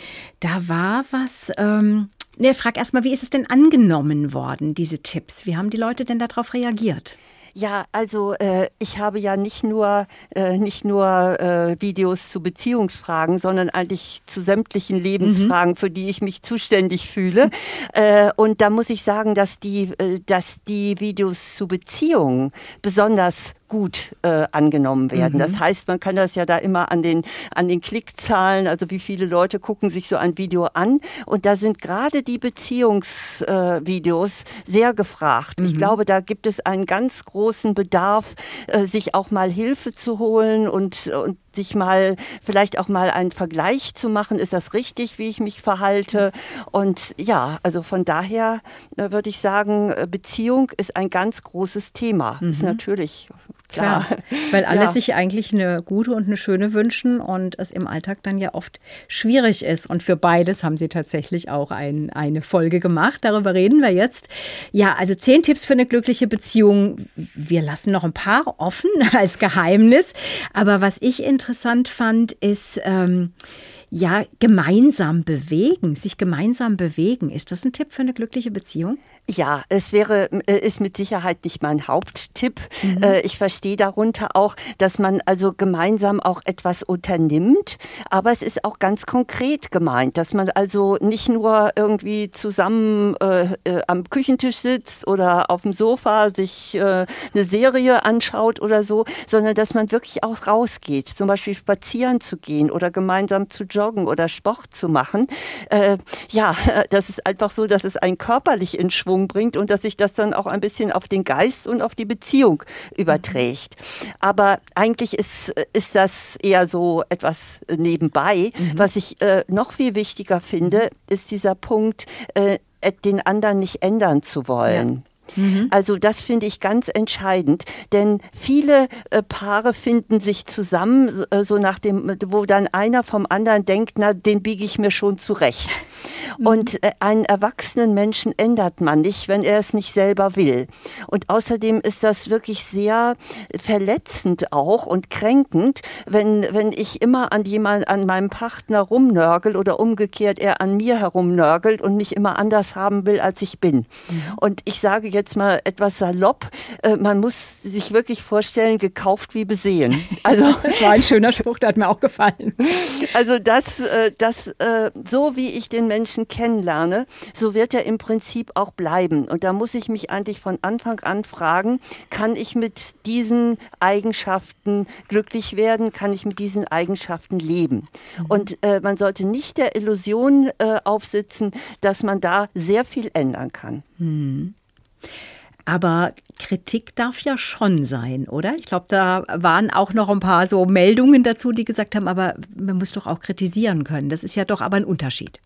Da war was. Ähm, ne, frag erstmal, wie ist es denn angenommen worden, diese Tipps? Wie haben die Leute denn darauf reagiert? Ja, also äh, ich habe ja nicht nur, äh, nicht nur äh, Videos zu Beziehungsfragen, sondern eigentlich zu sämtlichen Lebensfragen, mhm. für die ich mich zuständig fühle. <laughs> Äh, und da muss ich sagen, dass die, äh, dass die Videos zu Beziehungen besonders gut äh, angenommen werden. Mhm. Das heißt, man kann das ja da immer an den, an den Klickzahlen, also wie viele Leute gucken sich so ein Video an. Und da sind gerade die Beziehungsvideos äh, sehr gefragt. Mhm. Ich glaube, da gibt es einen ganz großen Bedarf, äh, sich auch mal Hilfe zu holen und, und sich mal vielleicht auch mal einen Vergleich zu machen, ist das richtig, wie ich mich verhalte? Und ja, also von daher äh, würde ich sagen, äh, Beziehung ist ein ganz großes Thema. Mhm. Ist natürlich Klar. Klar. weil alle ja. sich eigentlich eine gute und eine schöne wünschen und es im Alltag dann ja oft schwierig ist. Und für beides haben Sie tatsächlich auch ein, eine Folge gemacht. Darüber reden wir jetzt. Ja, also zehn Tipps für eine glückliche Beziehung. Wir lassen noch ein paar offen <laughs> als Geheimnis. Aber was ich interessant fand, ist, ähm, ja, gemeinsam bewegen, sich gemeinsam bewegen. Ist das ein Tipp für eine glückliche Beziehung? Ja, es wäre, äh, ist mit Sicherheit nicht mein Haupttipp. Mhm. Äh, ich verstehe darunter auch, dass man also gemeinsam auch etwas unternimmt, aber es ist auch ganz konkret gemeint, dass man also nicht nur irgendwie zusammen äh, äh, am Küchentisch sitzt oder auf dem Sofa sich äh, eine Serie anschaut oder so, sondern dass man wirklich auch rausgeht, zum Beispiel spazieren zu gehen oder gemeinsam zu joggen oder Sport zu machen. Äh, ja, <laughs> das ist einfach so, dass es einen körperlich in Schwung bringt und dass sich das dann auch ein bisschen auf den Geist und auf die Beziehung überträgt. Aber eigentlich ist, ist das eher so etwas nebenbei. Mhm. Was ich äh, noch viel wichtiger finde, ist dieser Punkt, äh, den anderen nicht ändern zu wollen. Ja. Mhm. Also das finde ich ganz entscheidend, denn viele äh, Paare finden sich zusammen, äh, so nach dem, wo dann einer vom anderen denkt, na, den biege ich mir schon zurecht. Mhm. Und äh, einen erwachsenen Menschen ändert man nicht, wenn er es nicht selber will. Und außerdem ist das wirklich sehr verletzend auch und kränkend, wenn, wenn ich immer an jemand, an meinem Partner rumnörgel oder umgekehrt er an mir herumnörgelt und mich immer anders haben will, als ich bin. Mhm. Und ich sage jetzt mal etwas salopp, äh, man muss sich wirklich vorstellen, gekauft wie besehen. <laughs> Also das war ein schöner Spruch, der hat mir auch gefallen. Also das, äh, das äh, so wie ich den Menschen kennenlerne, so wird er im Prinzip auch bleiben. Und da muss ich mich eigentlich von Anfang an fragen, kann ich mit diesen Eigenschaften glücklich werden? Kann ich mit diesen Eigenschaften leben? Mhm. Und äh, man sollte nicht der Illusion äh, aufsitzen, dass man da sehr viel ändern kann. Mhm. Aber Kritik darf ja schon sein, oder? Ich glaube, da waren auch noch ein paar so Meldungen dazu, die gesagt haben, aber man muss doch auch kritisieren können. Das ist ja doch aber ein Unterschied.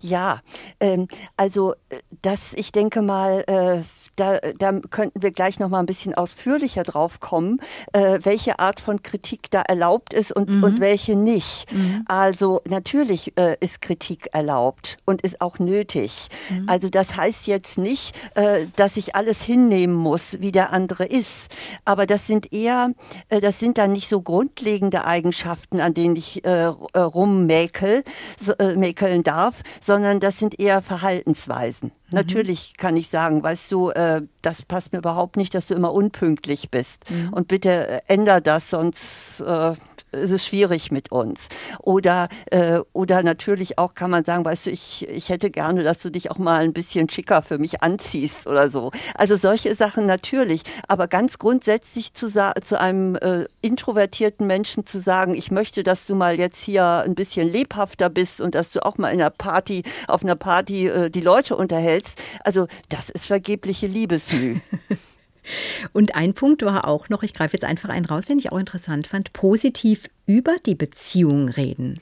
Ja, ähm, also äh, das, ich denke mal, äh, da, da könnten wir gleich noch mal ein bisschen ausführlicher drauf kommen, äh, welche Art von Kritik da erlaubt ist und, mhm. und welche nicht. Mhm. Also natürlich äh, ist Kritik erlaubt und ist auch nötig. Mhm. Also das heißt jetzt nicht, äh, dass ich alles hinnehmen muss, wie der andere ist. Aber das sind eher, äh, das sind dann nicht so grundlegende Eigenschaften, an denen ich äh, äh, rummäkel, so, mäkeln darf, sondern das sind eher Verhaltensweisen. Mhm. Natürlich kann ich sagen, weißt du, äh, das passt mir überhaupt nicht, dass du immer unpünktlich bist. Mhm. Und bitte äh, änder das, sonst äh, ist es schwierig mit uns. Oder, äh, oder natürlich auch kann man sagen, weißt du, ich, ich hätte gerne, dass du dich auch mal ein bisschen schicker für mich anziehst oder so. Also solche Sachen natürlich. Aber ganz grundsätzlich zu, zu einem äh, introvertierten Menschen zu sagen, ich möchte, dass du mal jetzt hier ein bisschen lebhafter bist und dass du auch mal in einer Party, auf einer Party äh, die Leute unterhältst. Also das ist vergebliche Liebesmüh. <laughs> Und ein Punkt war auch noch, ich greife jetzt einfach einen raus, den ich auch interessant fand, positiv über die Beziehung reden.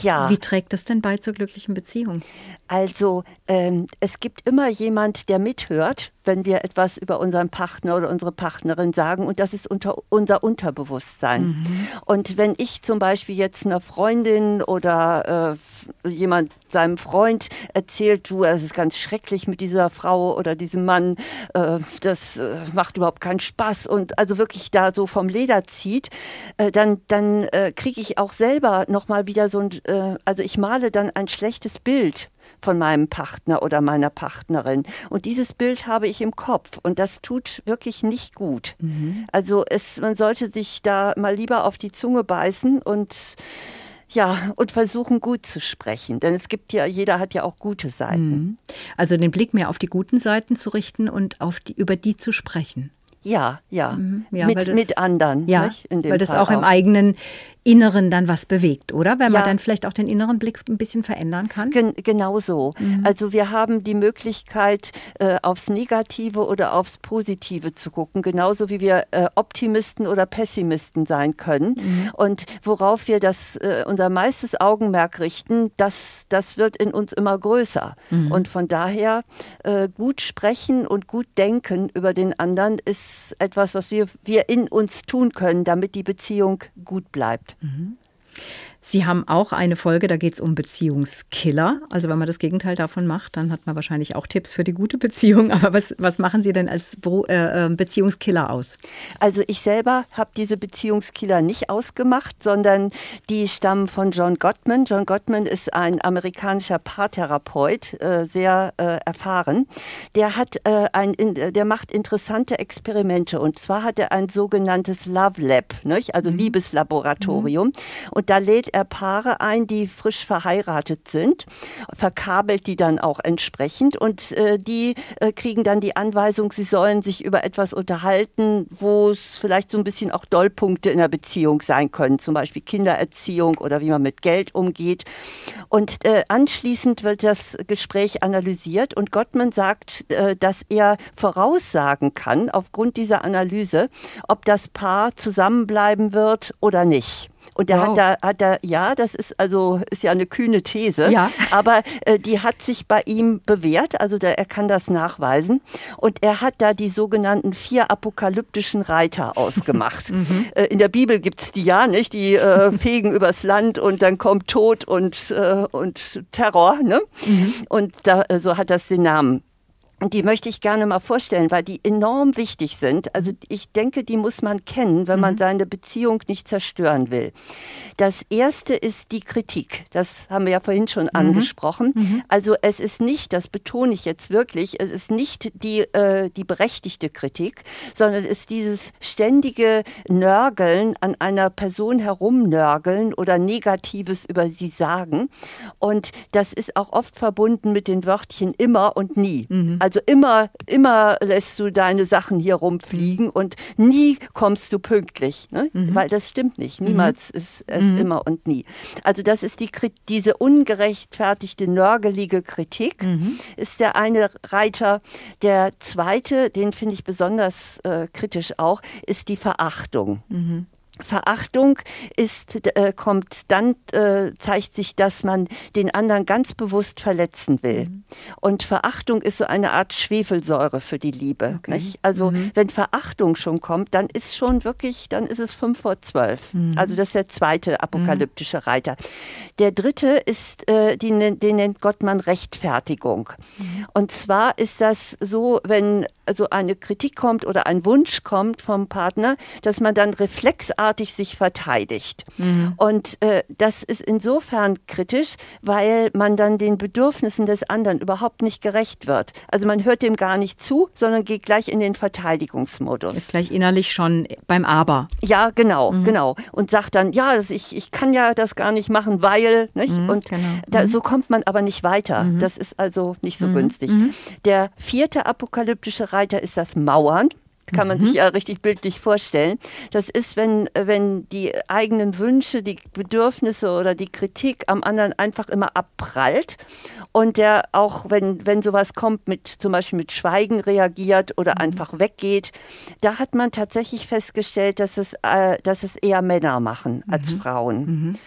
Ja. Wie trägt das denn bei zur glücklichen Beziehung? Also ähm, es gibt immer jemand, der mithört, wenn wir etwas über unseren Partner oder unsere Partnerin sagen und das ist unter, unser Unterbewusstsein. Mhm. Und wenn ich zum Beispiel jetzt einer Freundin oder äh, jemand seinem Freund erzählt, du, es ist ganz schrecklich mit dieser Frau oder diesem Mann, äh, das äh, macht überhaupt keinen Spaß und also wirklich da so vom Leder zieht, äh, dann, dann äh, kriege ich auch selber nochmal wieder so ein, äh, also ich male dann ein schlechtes Bild von meinem Partner oder meiner Partnerin. Und dieses Bild habe ich im Kopf und das tut wirklich nicht gut. Mhm. Also es, man sollte sich da mal lieber auf die Zunge beißen und ja, und versuchen gut zu sprechen. Denn es gibt ja, jeder hat ja auch gute Seiten. Mhm. Also den Blick mehr auf die guten Seiten zu richten und auf die, über die zu sprechen. Ja, ja. Mhm, ja mit, das, mit anderen. Ja, weil das auch, auch, im eigenen Inneren dann was bewegt, oder? Wenn ja. man dann vielleicht auch den inneren Blick ein bisschen verändern kann? Gen genau so. Mhm. Also wir haben die Möglichkeit, äh, aufs Negative oder aufs Positive zu gucken, genauso wie wir äh, Optimisten oder Pessimisten sein können. Mhm. Und worauf wir das, äh, unser meistes Augenmerk richten, das, das wird in uns immer größer. Mhm. Und von daher äh, gut sprechen und gut denken über den anderen ist etwas, was wir, wir in uns tun können, damit die Beziehung gut bleibt. Mhm. Sie haben auch eine Folge, da geht es um Beziehungskiller. Also wenn man das Gegenteil davon macht, dann hat man wahrscheinlich auch Tipps für die gute Beziehung. <laughs> Aber was, was machen Sie denn als äh, äh, Beziehungskiller aus? Also ich selber habe diese Beziehungskiller nicht ausgemacht, sondern die stammen von John Gottman. John Gottman ist ein amerikanischer Paartherapeut, äh, sehr äh, erfahren. Der hat äh, ein, der macht interessante Experimente und zwar hat er ein sogenanntes Love Lab, nicht? also mhm. Liebeslaboratorium. Mhm. Und da lädt er Paare ein, die frisch verheiratet sind, verkabelt die dann auch entsprechend und äh, die äh, kriegen dann die Anweisung, sie sollen sich über etwas unterhalten, wo es vielleicht so ein bisschen auch Dollpunkte in der Beziehung sein können, zum Beispiel Kindererziehung oder wie man mit Geld umgeht. Und äh, anschließend wird das Gespräch analysiert und Gottman sagt, äh, dass er voraussagen kann, aufgrund dieser Analyse, ob das Paar zusammenbleiben wird oder nicht. Und der wow. hat da, hat da, ja, das ist also ist ja eine kühne These, ja. <laughs> aber äh, die hat sich bei ihm bewährt, also der, er kann das nachweisen. Und er hat da die sogenannten vier apokalyptischen Reiter <laughs> ausgemacht. mhm. äh, in der Bibel gibt's die ja, nicht? Die äh, <laughs> fegen übers Land und dann kommt Tod und, äh, und Terror, ne? Mhm. Und da, äh, so hat das den Namen. Und die möchte ich gerne mal vorstellen, weil die enorm wichtig sind. Also ich denke, die muss man kennen, wenn man mhm. seine Beziehung nicht zerstören will. Das erste ist die Kritik. Das haben wir ja vorhin schon mhm. angesprochen. Mhm. Also es ist nicht, das betone ich jetzt wirklich, es ist nicht die, äh, die berechtigte Kritik, sondern es ist dieses ständige Nörgeln an einer Person herumnörgeln oder Negatives über sie sagen. Und das ist auch oft verbunden mit den Wörtchen immer und nie. Mhm. Also immer, immer lässt du deine Sachen hier rumfliegen und nie kommst du pünktlich, ne? Mhm. weil das stimmt nicht. Niemals mhm. ist es mhm. immer und nie. Also das ist die, diese ungerechtfertigte, nörgelige Kritik, mhm. ist der eine Reiter. Der zweite, den finde ich besonders äh, kritisch auch, ist die Verachtung. Mhm. Verachtung ist, äh, kommt dann, äh, zeigt sich, dass man den anderen ganz bewusst verletzen will. Mhm. Und Verachtung ist so eine Art Schwefelsäure für die Liebe. Okay. Also mhm. wenn Verachtung schon kommt, dann ist schon wirklich, dann ist es fünf vor zwölf. Mhm. Also das ist der zweite apokalyptische Reiter. Der dritte ist, äh, die, den nennt Gott man Rechtfertigung. Mhm. Und zwar ist das so, wenn also eine Kritik kommt oder ein Wunsch kommt vom Partner, dass man dann reflexartig sich verteidigt. Mhm. Und äh, das ist insofern kritisch, weil man dann den Bedürfnissen des anderen überhaupt nicht gerecht wird. Also man hört dem gar nicht zu, sondern geht gleich in den Verteidigungsmodus. Ist gleich innerlich schon beim Aber. Ja, genau, mhm. genau. Und sagt dann, ja, ich, ich kann ja das gar nicht machen, weil, nicht? Mhm, und genau. da, mhm. so kommt man aber nicht weiter. Mhm. Das ist also nicht so mhm, günstig. Der vierte apokalyptische Reiter ist das Mauern kann man mhm. sich ja richtig bildlich vorstellen. Das ist, wenn, wenn die eigenen Wünsche, die Bedürfnisse oder die Kritik am anderen einfach immer abprallt und der auch, wenn, wenn sowas kommt, mit zum Beispiel mit Schweigen reagiert oder mhm. einfach weggeht, da hat man tatsächlich festgestellt, dass es, äh, dass es eher Männer machen als mhm. Frauen.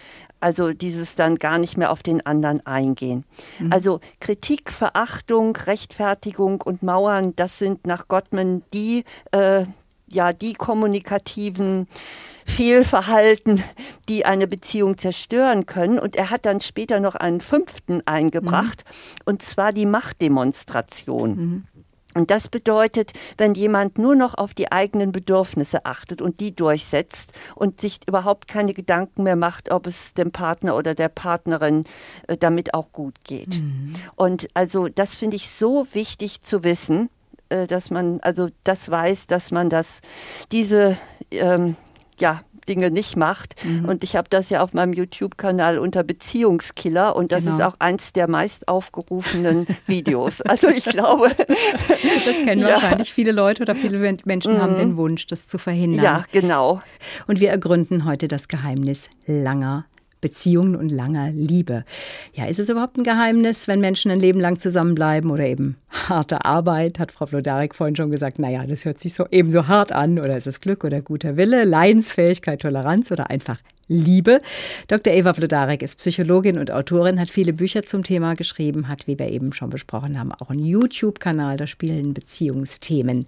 Also dieses dann gar nicht mehr auf den anderen eingehen. Mhm. Also Kritik, Verachtung, Rechtfertigung und Mauern, das sind nach Gottman die, äh, ja, die kommunikativen Fehlverhalten, die eine Beziehung zerstören können. Und er hat dann später noch einen fünften eingebracht, mhm. und zwar die Machtdemonstration. Mhm. Und das bedeutet, wenn jemand nur noch auf die eigenen Bedürfnisse achtet und die durchsetzt und sich überhaupt keine Gedanken mehr macht, ob es dem Partner oder der Partnerin äh, damit auch gut geht. Mhm. Und also das finde ich so wichtig zu wissen, äh, dass man also das weiß, dass man das diese ähm, ja Dinge nicht macht. Mhm. Und ich habe das ja auf meinem YouTube-Kanal unter Beziehungskiller und das genau. ist auch eins der meist aufgerufenen <laughs> Videos. Also ich glaube. <laughs> das kennen <laughs> ja. wahrscheinlich viele Leute oder viele Menschen mhm. haben den Wunsch, das zu verhindern. Ja, genau. Und wir ergründen heute das Geheimnis langer Beziehungen und langer Liebe. Ja, ist es überhaupt ein Geheimnis, wenn Menschen ein Leben lang zusammenbleiben oder eben harte Arbeit, hat Frau Flodarek vorhin schon gesagt, naja, das hört sich so ebenso hart an oder ist es Glück oder guter Wille, Leidensfähigkeit, Toleranz oder einfach Liebe. Dr. Eva Flodarek ist Psychologin und Autorin, hat viele Bücher zum Thema geschrieben, hat, wie wir eben schon besprochen haben, auch einen YouTube-Kanal, da spielen Beziehungsthemen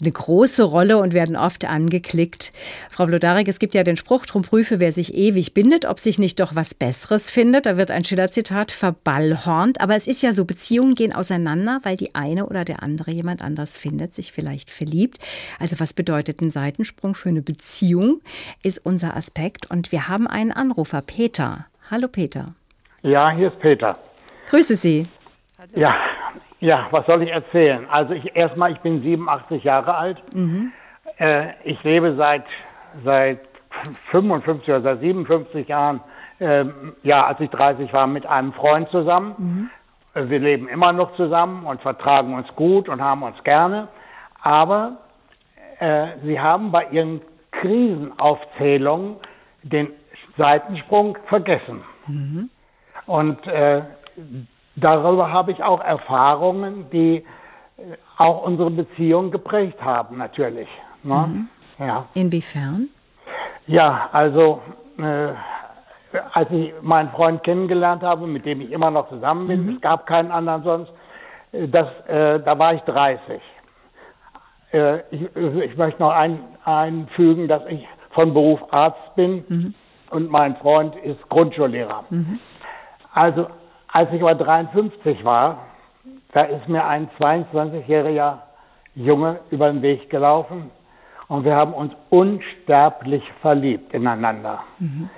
eine große Rolle und werden oft angeklickt. Frau Blodarek, es gibt ja den Spruch, drum prüfe, wer sich ewig bindet, ob sich nicht doch was Besseres findet. Da wird ein Schiller-Zitat verballhornt. Aber es ist ja so, Beziehungen gehen auseinander, weil die eine oder der andere jemand anders findet, sich vielleicht verliebt. Also was bedeutet ein Seitensprung für eine Beziehung, ist unser Aspekt. Und wir haben einen Anrufer, Peter. Hallo Peter. Ja, hier ist Peter. Grüße Sie. Ja, ja, was soll ich erzählen? Also ich erstmal, ich bin 87 Jahre alt. Mhm. Äh, ich lebe seit seit 55 oder seit 57 Jahren, äh, ja, als ich 30 war, mit einem Freund zusammen. Mhm. Äh, wir leben immer noch zusammen und vertragen uns gut und haben uns gerne. Aber äh, sie haben bei ihren Krisenaufzählungen den Seitensprung vergessen. Mhm. Und äh, darüber habe ich auch Erfahrungen, die äh, auch unsere Beziehung geprägt haben, natürlich. Ne? Mhm. Ja. Inwiefern? Ja, also äh, als ich meinen Freund kennengelernt habe, mit dem ich immer noch zusammen bin, mhm. es gab keinen anderen sonst, äh, das, äh, da war ich 30. Äh, ich, ich, möchte noch ein, einfügen, dass ich von Beruf Arzt bin mhm. und mein Freund ist Grundschullehrer. Mhm. Also als ich aber 53 war, da ist mir ein 22-jähriger Junge über den Weg gelaufen und wir haben uns unsterblich verliebt ineinander. Mhm.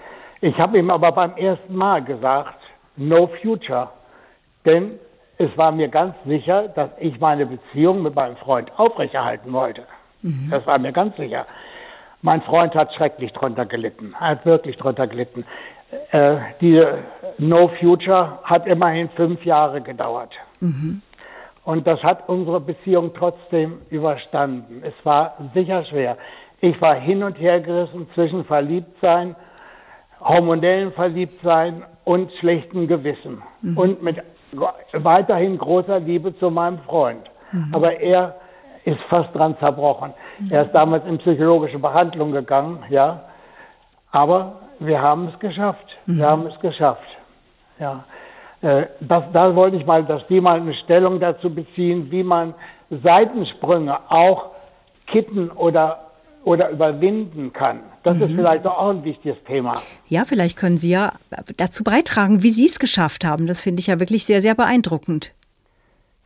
Ich habe ihm aber beim ersten Mal gesagt, no future, denn es war mir ganz sicher, dass ich meine Beziehung mit meinem Freund aufrechterhalten wollte. Mhm. Das war mir ganz sicher. Mein Freund hat schrecklich drunter gelitten, hat wirklich drunter gelitten. Äh, die No Future hat immerhin fünf Jahre gedauert. Mhm. Und das hat unsere Beziehung trotzdem überstanden. Es war sicher schwer. Ich war hin und her gerissen zwischen Verliebtsein, hormonellen Verliebtsein und schlechtem Gewissen. Mhm. Und mit weiterhin großer Liebe zu meinem Freund. Mhm. Aber er ist fast dran zerbrochen. Mhm. Er ist damals in psychologische Behandlung gegangen, ja, Aber wir haben es geschafft. Mhm. Wir haben es geschafft. Ja. Äh, das, da wollte ich mal, dass die mal eine Stellung dazu beziehen, wie man Seitensprünge auch kitten oder oder überwinden kann. Das Mhm. ist vielleicht auch ein wichtiges Thema. Ja, vielleicht können Sie ja dazu beitragen, wie Sie es geschafft haben. Das finde ich ja wirklich sehr, sehr beeindruckend.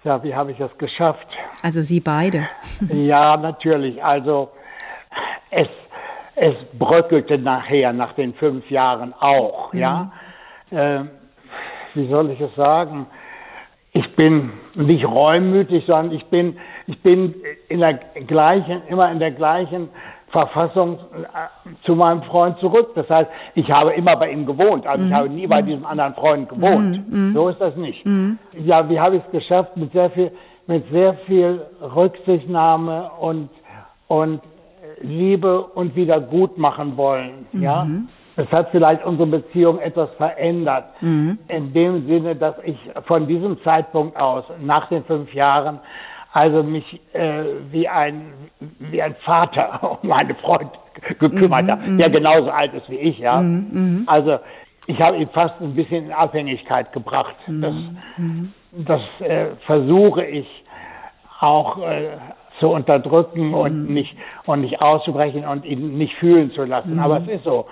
Ja, wie habe ich es geschafft? Also Sie beide. Ja, natürlich. Also es, es bröckelte nachher, nach den fünf Jahren auch, ja. Ähm, wie soll ich es sagen? Ich bin nicht reumütig, sondern ich bin, ich bin in der gleichen, immer in der gleichen Verfassung äh, zu meinem Freund zurück. Das heißt, ich habe immer bei ihm gewohnt, also ich habe nie bei diesem anderen Freund gewohnt. So ist das nicht. Ja, wie habe ich es geschafft? Mit sehr viel, mit sehr viel Rücksichtnahme und, und Liebe und wieder gut machen wollen, ja. Es hat vielleicht unsere Beziehung etwas verändert. In dem Sinne, dass ich von diesem Zeitpunkt aus, nach den fünf Jahren, also mich äh, wie ein wie ein Vater <laughs> um meine Freund gekümmert habe, der genauso alt ist wie ich, ja. Also ich habe ihn fast ein bisschen in Abhängigkeit gebracht. Das, das äh, versuche ich auch äh, zu unterdrücken und nicht und nicht auszubrechen und ihn nicht fühlen zu lassen. Aber es ist so.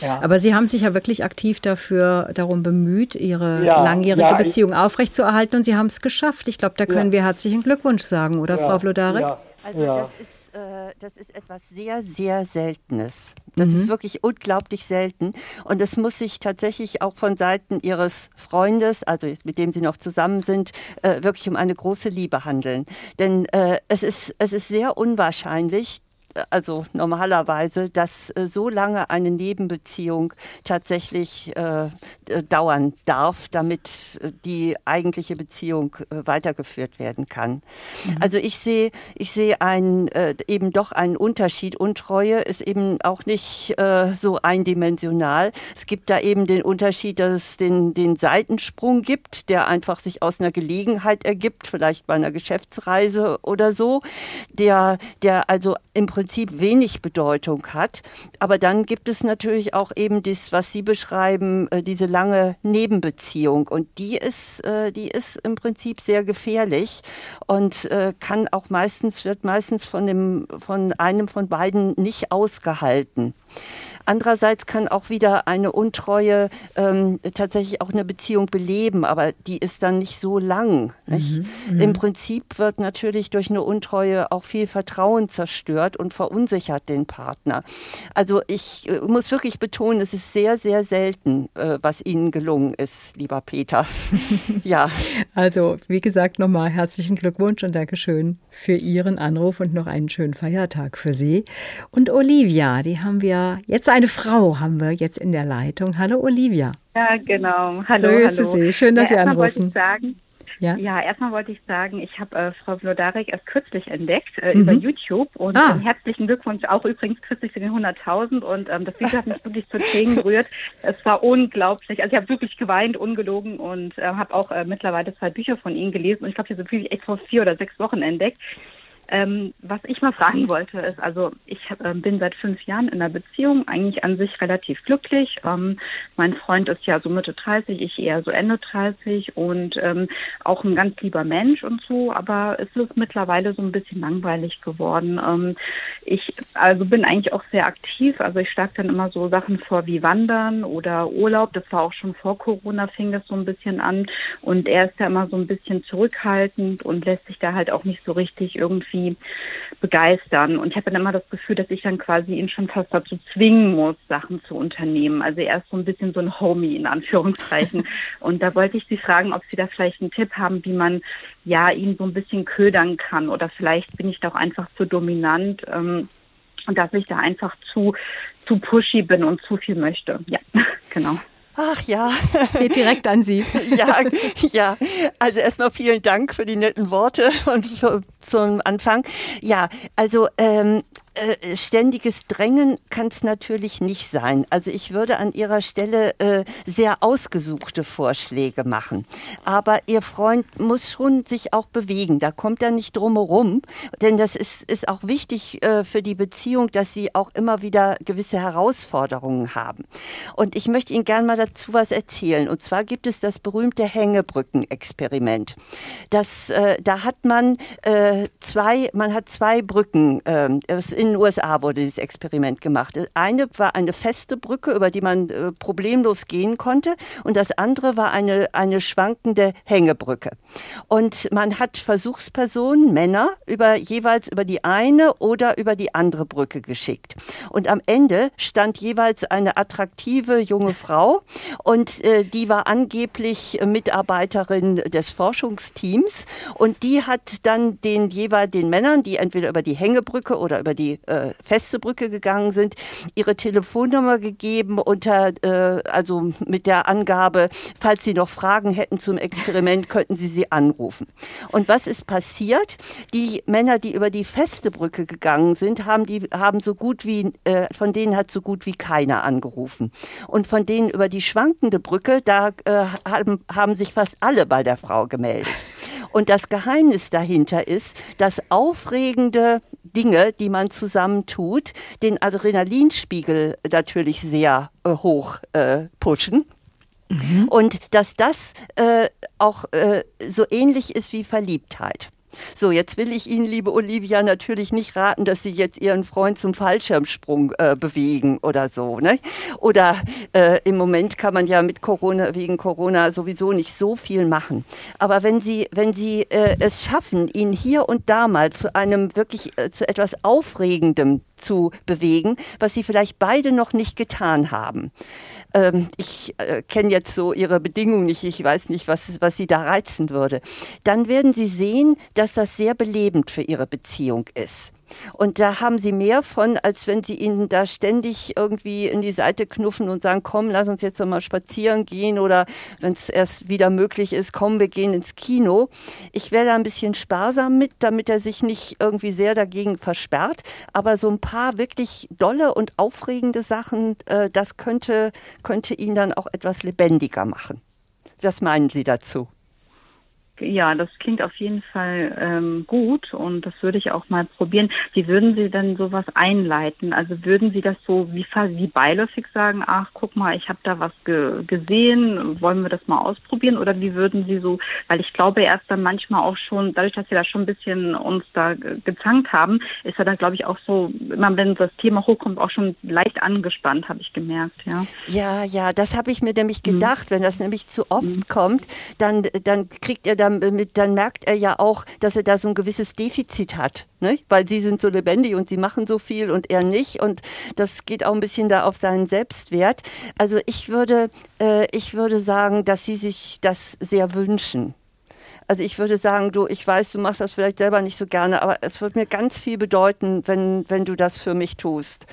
Ja. Aber Sie haben sich ja wirklich aktiv dafür darum bemüht, Ihre Ja, langjährige ja, ich- Beziehung aufrechtzuerhalten und Sie haben es geschafft. Ich glaube, da können wir herzlichen Glückwunsch sagen, oder Ja, Frau Vlodarek? Ja, Also ja. das ist äh, das ist etwas sehr sehr Seltenes. Das ist wirklich unglaublich selten und es muss sich tatsächlich auch von Seiten ihres Freundes, also mit dem sie noch zusammen sind, äh, wirklich um eine große Liebe handeln. Denn äh, es ist es ist sehr unwahrscheinlich, also normalerweise, dass äh, so lange eine Nebenbeziehung tatsächlich äh, dauern darf, damit äh, die eigentliche Beziehung äh, weitergeführt werden kann. Also ich sehe, ich sehe einen, äh, eben doch einen Unterschied. Untreue ist eben auch nicht äh, so eindimensional. Es gibt da eben den Unterschied, dass es den, den Seitensprung gibt, der einfach sich aus einer Gelegenheit ergibt, vielleicht bei einer Geschäftsreise oder so, der, der also im Prinzip wenig Bedeutung hat. Aber dann gibt es natürlich auch eben das, was Sie beschreiben, äh, diese lange Nebenbeziehung. Und die ist, äh, die ist im Prinzip sehr gefährlich und äh, kann auch meistens, wird meistens von, dem, von einem von beiden nicht ausgehalten. Andererseits kann auch wieder eine Untreue ähm, tatsächlich auch eine Beziehung beleben, aber die ist dann nicht so lang. Nicht? Im Prinzip wird natürlich durch eine Untreue auch viel Vertrauen zerstört und verunsichert den Partner. Also ich äh, muss wirklich betonen, es ist sehr, sehr selten, äh, was Ihnen gelungen ist, lieber Peter. <laughs> ja. Also, wie gesagt, nochmal herzlichen Glückwunsch und Dankeschön für Ihren Anruf und noch einen schönen Feiertag für Sie. Und Olivia, die haben wir, jetzt eine Frau haben wir jetzt in der Leitung. Hallo Olivia. Ja, genau. Hallo, Grüße hallo. Sie. Schön, dass ja, Sie anrufen. Ja. ja, erstmal wollte ich sagen, ich habe äh, Frau Vlodarek erst kürzlich entdeckt äh, über YouTube und Ah. ähm, herzlichen Glückwunsch auch übrigens kürzlich zu den 100.000 und ähm, das Video hat mich wirklich zu Tränen <laughs> gerührt. Es war unglaublich. Also ich habe wirklich geweint, ungelogen und äh, habe auch äh, mittlerweile zwei Bücher von Ihnen gelesen und ich glaube, ich habe so viel echt vor vier oder sechs Wochen entdeckt. Ähm, was ich mal fragen wollte, ist, also ich ähm, bin seit fünf Jahren in einer Beziehung, eigentlich an sich relativ glücklich. Ähm, mein Freund ist ja so Mitte 30, ich eher so Ende 30 und ähm, auch ein ganz lieber Mensch und so, aber es ist mittlerweile so ein bisschen langweilig geworden. Ähm, ich also bin eigentlich auch sehr aktiv, also ich schlage dann immer so Sachen vor wie Wandern oder Urlaub. Das war auch schon vor Corona, fing das so ein bisschen an und er ist ja immer so ein bisschen zurückhaltend und lässt sich da halt auch nicht so richtig irgendwie begeistern. Und ich habe dann immer das Gefühl, dass ich dann quasi ihn schon fast dazu zwingen muss, Sachen zu unternehmen. Also er ist so ein bisschen so ein Homie in Anführungszeichen. <laughs> Und da wollte ich Sie fragen, ob Sie da vielleicht einen Tipp haben, wie man ja ihn so ein bisschen ködern kann. Oder vielleicht bin ich da auch einfach zu dominant. Ähm, und dass ich da einfach zu, zu pushy bin und zu viel möchte. Ja, <laughs> genau. Ach ja. Geht direkt an Sie. <laughs> ja, ja. Also erstmal vielen Dank für die netten Worte und für, zum Anfang. Ja, also ähm, äh, ständiges Drängen kann es natürlich nicht sein. Also ich würde an Ihrer Stelle äh, sehr ausgesuchte Vorschläge machen. Aber Ihr Freund muss schon sich auch bewegen. Da kommt er nicht drumherum. Denn das ist, ist auch wichtig äh, für die Beziehung, dass Sie auch immer wieder gewisse Herausforderungen haben. Und ich möchte Ihnen gerne mal dazu was erzählen. Und zwar gibt es das berühmte Hängebrücken-Experiment. Das, äh, da hat man äh, zwei, man hat zwei Brücken äh, in in den USA wurde dieses Experiment gemacht. Eine war eine feste Brücke, über die man äh, problemlos gehen konnte, und das andere war eine, eine schwankende Hängebrücke. Und man hat Versuchspersonen, Männer, über, jeweils über die eine oder über die andere Brücke geschickt. Und am Ende stand jeweils eine attraktive junge Frau und äh, die war angeblich Mitarbeiterin des Forschungsteams und die hat dann den jeweils den Männern, die entweder über die Hängebrücke oder über die äh, feste Brücke gegangen sind, ihre Telefonnummer gegeben unter, äh, also mit der Angabe, falls sie noch Fragen hätten zum Experiment, <laughs> könnten sie sie anrufen. Und was ist passiert? Die Männer, die über die feste Brücke gegangen sind, haben die haben so gut wie äh, von denen hat so gut wie keiner angerufen. Und von denen über die schwankende Brücke, da äh, haben, haben sich fast alle bei der Frau gemeldet. Und das Geheimnis dahinter ist, dass aufregende Dinge, die man zusammen tut, den Adrenalinspiegel natürlich sehr äh, hoch äh, pushen. Mhm. Und dass das äh, auch äh, so ähnlich ist wie Verliebtheit. So, jetzt will ich Ihnen, liebe Olivia, natürlich nicht raten, dass Sie jetzt Ihren Freund zum Fallschirmsprung äh, bewegen oder so. Ne? Oder äh, im Moment kann man ja mit Corona, wegen Corona sowieso nicht so viel machen. Aber wenn Sie, wenn Sie äh, es schaffen, ihn hier und da mal zu einem wirklich, äh, zu etwas Aufregendem zu bewegen, was sie vielleicht beide noch nicht getan haben. Ähm, ich äh, kenne jetzt so ihre Bedingungen nicht, ich weiß nicht, was, was sie da reizen würde. Dann werden sie sehen, dass das sehr belebend für ihre Beziehung ist. Und da haben sie mehr von, als wenn sie ihnen da ständig irgendwie in die Seite knuffen und sagen, komm, lass uns jetzt mal spazieren gehen oder wenn es erst wieder möglich ist, komm, wir gehen ins Kino. Ich wäre da ein bisschen sparsam mit, damit er sich nicht irgendwie sehr dagegen versperrt. Aber so ein paar wirklich dolle und aufregende Sachen, äh, das könnte, könnte ihn dann auch etwas lebendiger machen. Was meinen Sie dazu? Ja, das klingt auf jeden Fall ähm, gut und das würde ich auch mal probieren. Wie würden Sie denn sowas einleiten? Also würden Sie das so wie, wie beiläufig sagen, ach, guck mal, ich habe da was ge gesehen, wollen wir das mal ausprobieren? Oder wie würden Sie so, weil ich glaube, er ist dann manchmal auch schon, dadurch, dass wir da schon ein bisschen uns da gezankt haben, ist er da, glaube ich, auch so, immer wenn das Thema hochkommt, auch schon leicht angespannt, habe ich gemerkt, ja. Ja, ja, das habe ich mir nämlich mhm. gedacht, mhm. wenn das nämlich zu oft mhm. kommt, dann, dann kriegt er da dann, dann merkt er ja auch, dass er da so ein gewisses Defizit hat. Ne? Weil sie sind so lebendig und sie machen so viel und er nicht. Und das geht auch ein bisschen da auf seinen Selbstwert. Also ich würde, äh, ich würde sagen, dass sie sich das sehr wünschen. Also ich würde sagen, du, ich weiß, du machst das vielleicht selber nicht so gerne, aber es wird mir ganz viel bedeuten, wenn, wenn du das für mich tust.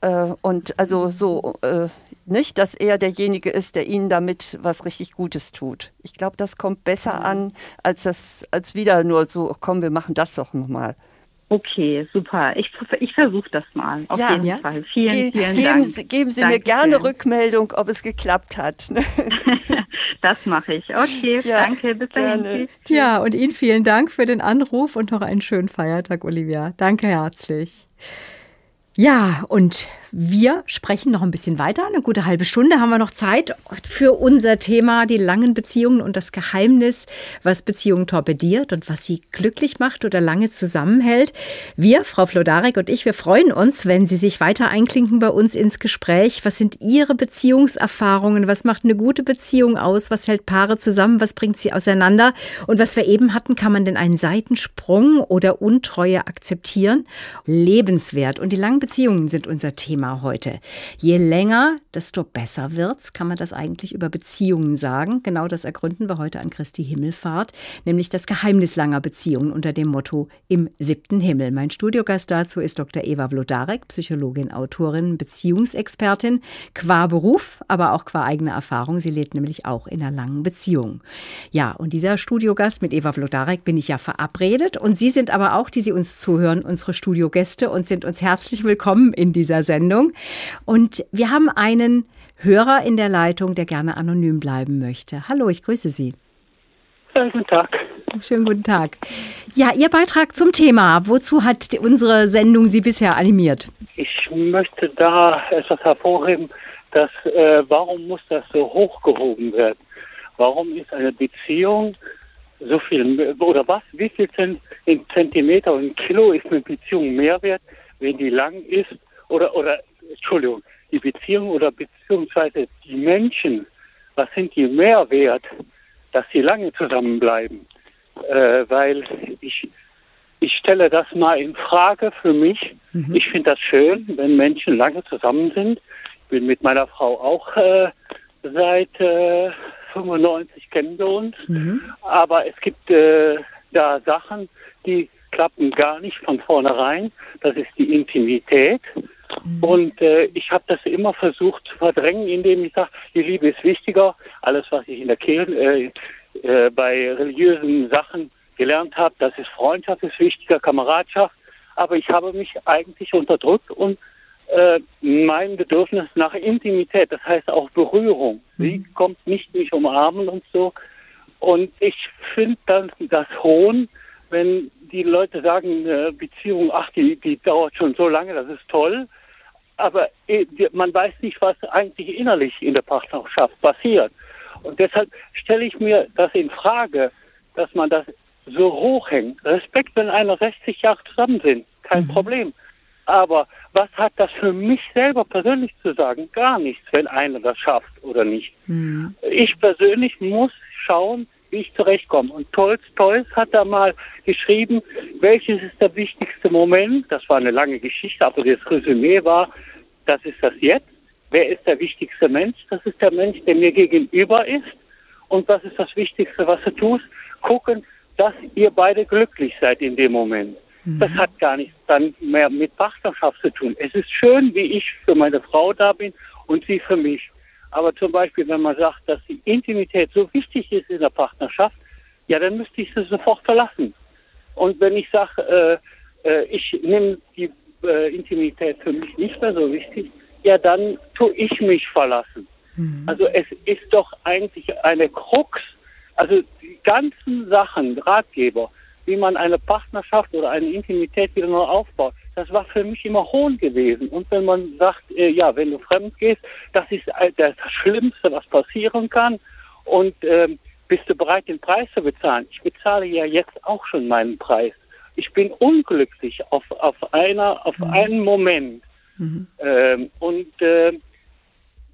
Äh, und also so, äh, nicht, dass er derjenige ist, der ihnen damit was richtig Gutes tut. Ich glaube, das kommt besser mhm. an, als das, als wieder nur so, komm, wir machen das doch nochmal. Okay, super. Ich, ich versuche das mal. Auf ja. jeden ja. Fall. Vielen, Ge vielen geben Dank. Sie, geben Sie Danke mir gerne. Rückmeldung, ob es geklappt hat. <laughs> <laughs> das mache ich. Okay, ja, danke. Bis dahin. Ja, und Ihnen vielen Dank für den Anruf und noch einen schönen Feiertag, Olivia. Danke herzlich. Ja, und wir sprechen noch ein bisschen weiter. Eine gute halbe Stunde haben wir noch Zeit für unser Thema, die langen Beziehungen und das Geheimnis, was Beziehungen torpediert und was sie glücklich macht oder lange zusammenhält. Wir, Frau Flodarek und ich, wir freuen uns, wenn Sie sich weiter einklinken bei uns ins Gespräch. Was sind Ihre Beziehungserfahrungen? Was macht eine gute Beziehung aus? Was hält Paare zusammen? Was bringt sie auseinander? Und was wir eben hatten, kann man denn einen Seitensprung oder Untreue akzeptieren? Lebenswert und die langen Beziehungen sind unser Thema. Thema heute. Je länger, desto besser wird's. Kann man das eigentlich über Beziehungen sagen? Genau das ergründen wir heute an Christi Himmelfahrt, nämlich das Geheimnis langer Beziehungen unter dem Motto Im siebten Himmel. Mein Studiogast dazu ist Dr. Eva Vlodarek, Psychologin, Autorin, Beziehungsexpertin, qua Beruf, aber auch qua eigener Erfahrung. Sie lebt nämlich auch in einer langen Beziehung. Ja, und dieser Studiogast mit Eva Vlodarek bin ich ja verabredet und Sie sind aber auch, die Sie uns zuhören, unsere Studiogäste und sind uns herzlich willkommen in dieser Sendung. Und wir haben einen Hörer in der Leitung, der gerne anonym bleiben möchte. Hallo, ich grüße Sie. Schönen guten Tag. Schönen guten Tag. Ja, Ihr Beitrag zum Thema. Wozu hat unsere Sendung Sie bisher animiert? Ich möchte da etwas hervorheben, dass äh, warum muss das so hochgehoben werden? Warum ist eine Beziehung so viel oder was? Wie viel Zentimeter und Kilo ist eine Beziehung mehr wert, wenn die lang ist oder oder Entschuldigung, die Beziehung oder beziehungsweise die Menschen, was sind die mehr wert, dass sie lange zusammenbleiben? Äh, weil ich ich stelle das mal in Frage für mich. Mhm. Ich finde das schön, wenn Menschen lange zusammen sind. Ich bin mit meiner Frau auch äh, seit äh, 95 kennen wir uns. Mhm. Aber es gibt äh, da Sachen, die klappen gar nicht von vornherein. Das ist die Intimität. Mhm. Und äh, ich habe das immer versucht zu verdrängen, indem ich sage, die Liebe ist wichtiger. Alles, was ich in der Kirche, äh, äh, bei religiösen Sachen gelernt habe, das ist Freundschaft, ist wichtiger, Kameradschaft. Aber ich habe mich eigentlich unterdrückt und äh, mein Bedürfnis nach Intimität, das heißt auch Berührung. Mhm. Sie kommt nicht mich umarmen und so. Und ich finde dann das Hohn, wenn die Leute sagen, äh, Beziehung, ach, die, die dauert schon so lange, das ist toll. Aber äh, man weiß nicht, was eigentlich innerlich in der Partnerschaft passiert. Und deshalb stelle ich mir das in Frage, dass man das so hochhängt. Respekt, wenn einer 60 Jahre zusammen sind, kein mhm. Problem. Aber was hat das für mich selber persönlich zu sagen? Gar nichts, wenn einer das schafft oder nicht. Mhm. Ich persönlich muss schauen, wie ich zurechtkomme. Und Tolstoy hat da mal geschrieben, welches ist der wichtigste Moment? Das war eine lange Geschichte, aber das Resümee war, das ist das Jetzt. Wer ist der wichtigste Mensch? Das ist der Mensch, der mir gegenüber ist. Und was ist das Wichtigste, was du tust? Gucken, dass ihr beide glücklich seid in dem Moment. Das mhm. hat gar nichts dann mehr mit Partnerschaft zu tun. Es ist schön, wie ich für meine Frau da bin und sie für mich. Aber zum Beispiel, wenn man sagt, dass die Intimität so wichtig ist in der Partnerschaft, ja, dann müsste ich sie sofort verlassen. Und wenn ich sage, äh, äh, ich nehme die äh, Intimität für mich nicht mehr so wichtig, ja, dann tue ich mich verlassen. Mhm. Also es ist doch eigentlich eine Krux. Also die ganzen Sachen, Ratgeber, wie man eine Partnerschaft oder eine Intimität wieder neu aufbaut. Das war für mich immer Hohn gewesen. Und wenn man sagt, äh, ja, wenn du fremd gehst, das ist äh, das Schlimmste, was passieren kann. Und ähm, bist du bereit, den Preis zu bezahlen? Ich bezahle ja jetzt auch schon meinen Preis. Ich bin unglücklich auf, auf einer, auf mhm. einen Moment. Mhm. Ähm, und äh,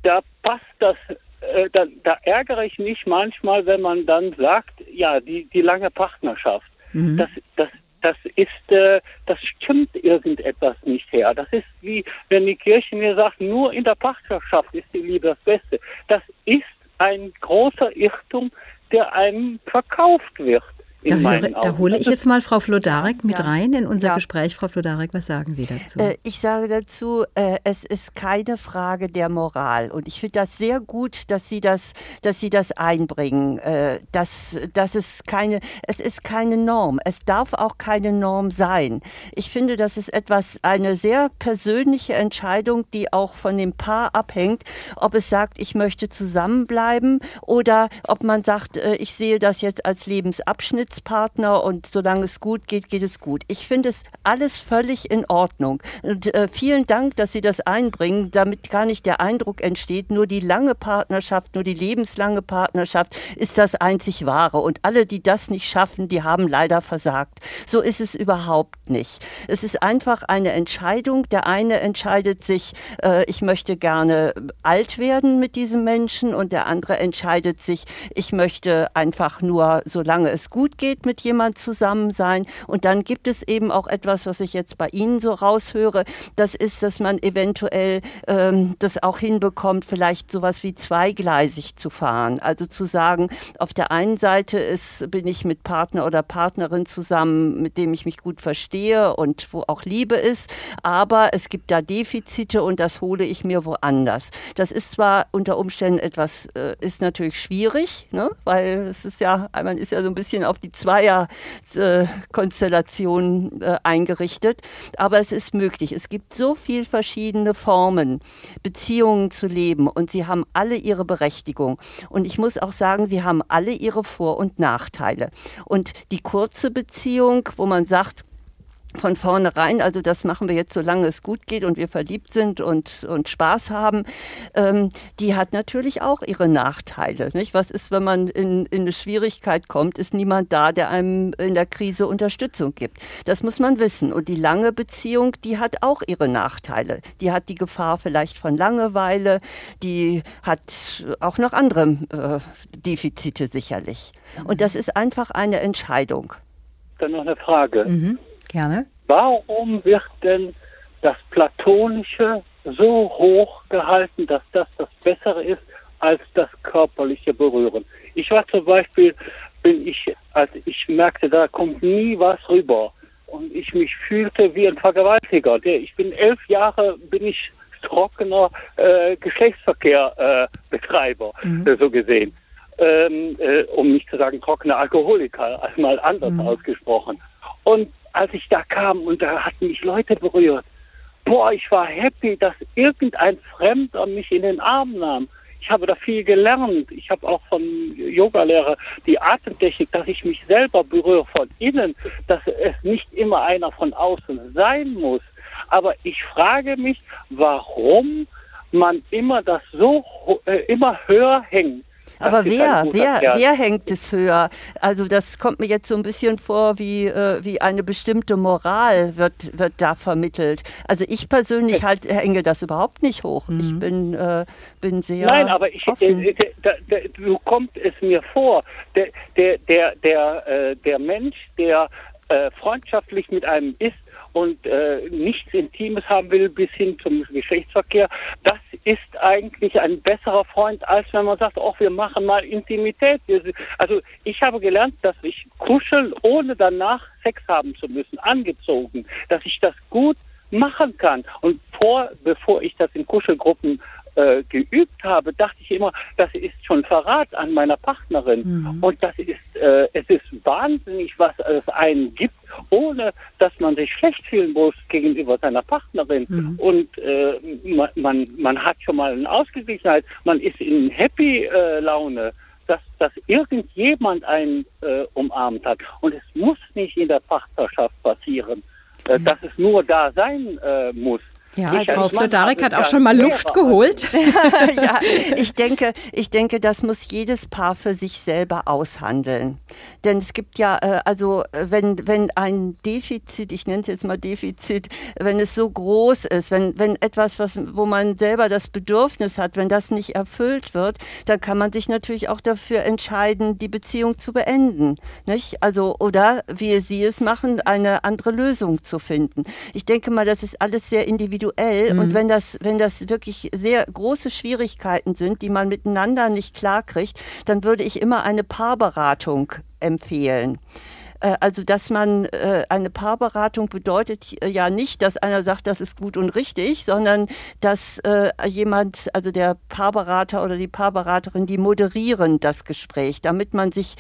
da passt das äh, da, da, ärgere ich mich manchmal, wenn man dann sagt, ja, die, die lange Partnerschaft. Mhm. Das, das, das ist, äh, das stimmt irgendetwas nicht her. Das ist wie, wenn die Kirche mir sagt, nur in der Partnerschaft ist die Liebe das Beste. Das ist ein großer Irrtum, der einem verkauft wird. Da, höre, da, hole ich jetzt mal Frau Flodarek mit ja. rein in unser ja. Gespräch. Frau Flodarek, was sagen Sie dazu? Äh, ich sage dazu, äh, es ist keine Frage der Moral. Und ich finde das sehr gut, dass Sie das, dass Sie das einbringen. Äh, dass, dass es keine, es ist keine Norm. Es darf auch keine Norm sein. Ich finde, das ist etwas, eine sehr persönliche Entscheidung, die auch von dem Paar abhängt, ob es sagt, ich möchte zusammenbleiben oder ob man sagt, ich sehe das jetzt als Lebensabschnitt Geschäftspartner und solange es gut geht, geht es gut. Ich finde es alles völlig in Ordnung. Und äh, vielen Dank, dass Sie das einbringen, damit gar nicht der Eindruck entsteht, nur die lange Partnerschaft, nur die lebenslange Partnerschaft ist das einzig wahre. Und alle, die das nicht schaffen, die haben leider versagt. So ist es überhaupt nicht. Es ist einfach eine Entscheidung. Der eine entscheidet sich, äh, ich möchte gerne alt werden mit diesem Menschen und der andere entscheidet sich, ich möchte einfach nur, solange es gut geht, mit jemand zusammen sein. Und dann gibt es eben auch etwas, was ich jetzt bei Ihnen so raushöre. Das ist, dass man eventuell ähm, das auch hinbekommt, vielleicht sowas wie zweigleisig zu fahren. Also zu sagen, auf der einen Seite ist, bin ich mit Partner oder Partnerin zusammen, mit dem ich mich gut verstehe und wo auch Liebe ist, aber es gibt da Defizite und das hole ich mir woanders. Das ist zwar unter Umständen etwas, äh, ist natürlich schwierig, ne? weil es ist ja, man ist ja so ein bisschen auf die Zweierkonstellation äh, eingerichtet, aber es ist möglich. Es gibt so viele verschiedene Formen, Beziehungen zu leben und sie haben alle ihre Berechtigung. Und ich muss auch sagen, sie haben alle ihre Vor- und Nachteile. Und die kurze Beziehung, wo man sagt, von vornherein, also das machen wir jetzt, solange es gut geht und wir verliebt sind und, und Spaß haben, ähm, die hat natürlich auch ihre Nachteile. Nicht? Was ist, wenn man in, in eine Schwierigkeit kommt, ist niemand da, der einem in der Krise Unterstützung gibt. Das muss man wissen. Und die lange Beziehung, die hat auch ihre Nachteile. Die hat die Gefahr vielleicht von Langeweile, die hat auch noch andere äh, Defizite sicherlich. Und das ist einfach eine Entscheidung. Dann noch eine Frage. Mhm. Gerne. Warum wird denn das Platonische so hoch gehalten, dass das das Bessere ist als das körperliche Berühren? Ich war zum Beispiel, bin ich, als ich merkte, da kommt nie was rüber und ich mich fühlte wie ein Vergewaltiger. Ich bin elf Jahre, bin ich trockener äh, Geschlechtsverkehrbetreiber, äh, mhm. so gesehen. Ähm, äh, um nicht zu sagen trockener Alkoholiker, als mal anders mhm. ausgesprochen. Und als ich da kam und da hatten mich Leute berührt, boah, ich war happy, dass irgendein Fremder mich in den Arm nahm. Ich habe da viel gelernt. Ich habe auch von Yogalehrer die Atemtechnik, dass ich mich selber berühre von innen, dass es nicht immer einer von außen sein muss. Aber ich frage mich, warum man immer das so äh, immer höher hängt. Aber wer, wer, wer hängt es höher? Also das kommt mir jetzt so ein bisschen vor, wie, äh, wie eine bestimmte Moral wird, wird da vermittelt. Also ich persönlich halt hänge das überhaupt nicht hoch. Mhm. Ich bin, äh, bin sehr Nein, aber ich, offen. Äh, da, da, so kommt es mir vor. Der, der, der, der, äh, der Mensch, der äh, freundschaftlich mit einem ist, und äh, nichts Intimes haben will bis hin zum Geschlechtsverkehr, das ist eigentlich ein besserer Freund, als wenn man sagt, ach, wir machen mal Intimität. Also ich habe gelernt, dass ich kuscheln, ohne danach Sex haben zu müssen, angezogen, dass ich das gut machen kann. Und vor, bevor ich das in Kuschelgruppen äh, geübt habe, dachte ich immer, das ist schon Verrat an meiner Partnerin. Mhm. Und das ist, äh, es ist wahnsinnig, was es einen gibt, ohne dass man sich schlecht fühlen muss gegenüber seiner Partnerin. Mhm. Und äh, man, man, man hat schon mal eine Ausgeglichenheit, man ist in Happy-Laune. Äh, dass, dass irgendjemand einen äh, umarmt hat. Und es muss nicht in der Partnerschaft passieren, mhm. dass es nur da sein muss. Ja, ich Frau Flodarek hat auch schon mal Luft geholt. <laughs> ja, <laughs> ich denke, ich denke, das muss jedes Paar für sich selber aushandeln. Denn es gibt ja, äh, also wenn, wenn ein Defizit, ich nenne es jetzt mal Defizit, wenn es so groß ist, wenn, wenn etwas, was, wo man selber das Bedürfnis hat, wenn das nicht erfüllt wird, dann kann man sich natürlich auch dafür entscheiden, die Beziehung zu beenden. Nicht? Also, oder wie Sie es machen, eine andere Lösung zu finden. Ich denke mal, das ist alles sehr individuell individuell mhm. und wenn das, wenn das wirklich sehr große Schwierigkeiten sind, die man miteinander nicht klarkriegt, dann würde ich immer eine Paarberatung empfehlen. Äh, also, dass man äh, eine Paarberatung bedeutet äh, ja nicht, dass einer sagt, das ist gut und richtig, sondern dass jemand, also der Paarberater oder die Paarberaterin, die moderieren das Gespräch, damit man sich,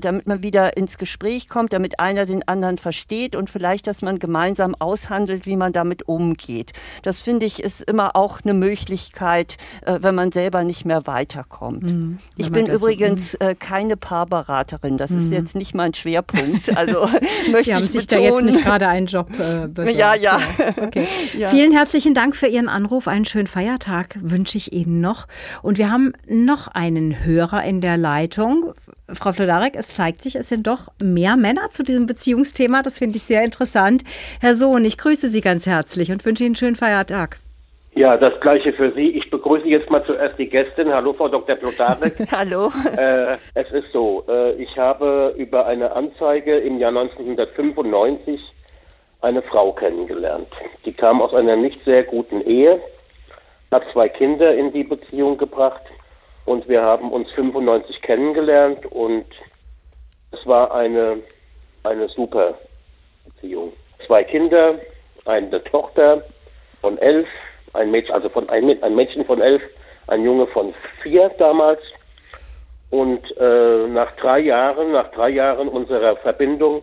damit man wieder ins Gespräch kommt, damit einer den anderen versteht und vielleicht, dass man gemeinsam aushandelt, wie man damit umgeht. Das finde ich ist immer auch eine Möglichkeit, wenn man selber nicht mehr weiterkommt. Mhm, ich bin übrigens mhm. keine Paarberaterin. Das mhm. ist jetzt nicht mein Schwerpunkt. Punkt. Also <laughs> <laughs> möchte Sie haben ich sich betonen. da jetzt nicht gerade einen Job äh, <laughs> besorgt. Ja, ja. Okay. ja. Vielen herzlichen Dank für Ihren Anruf. Einen schönen Feiertag wünsche ich Ihnen noch. Und wir haben noch einen Hörer in der Leitung. Frau Flodarek, es zeigt sich, es sind doch mehr Männer zu diesem Beziehungsthema. Das finde ich sehr interessant. Herr Sohn, ich grüße Sie ganz herzlich und wünsche Ihnen einen schönen Feiertag. Ja, das gleiche für Sie. Ich begrüße jetzt mal zuerst die Gästin. Hallo, Frau Dr. Plotarek. <laughs> Hallo. Äh, es ist so, äh, ich habe über eine Anzeige im Jahr 1995 eine Frau kennengelernt. Die kam aus einer nicht sehr guten Ehe, hat zwei Kinder in die Beziehung gebracht und wir haben uns 95 kennengelernt und es war eine, eine super Beziehung. Zwei Kinder, eine Tochter von elf, ein Mädchen, also von ein, ein Mädchen von elf, ein Junge von vier damals. Und äh, nach drei Jahren, nach drei Jahren unserer Verbindung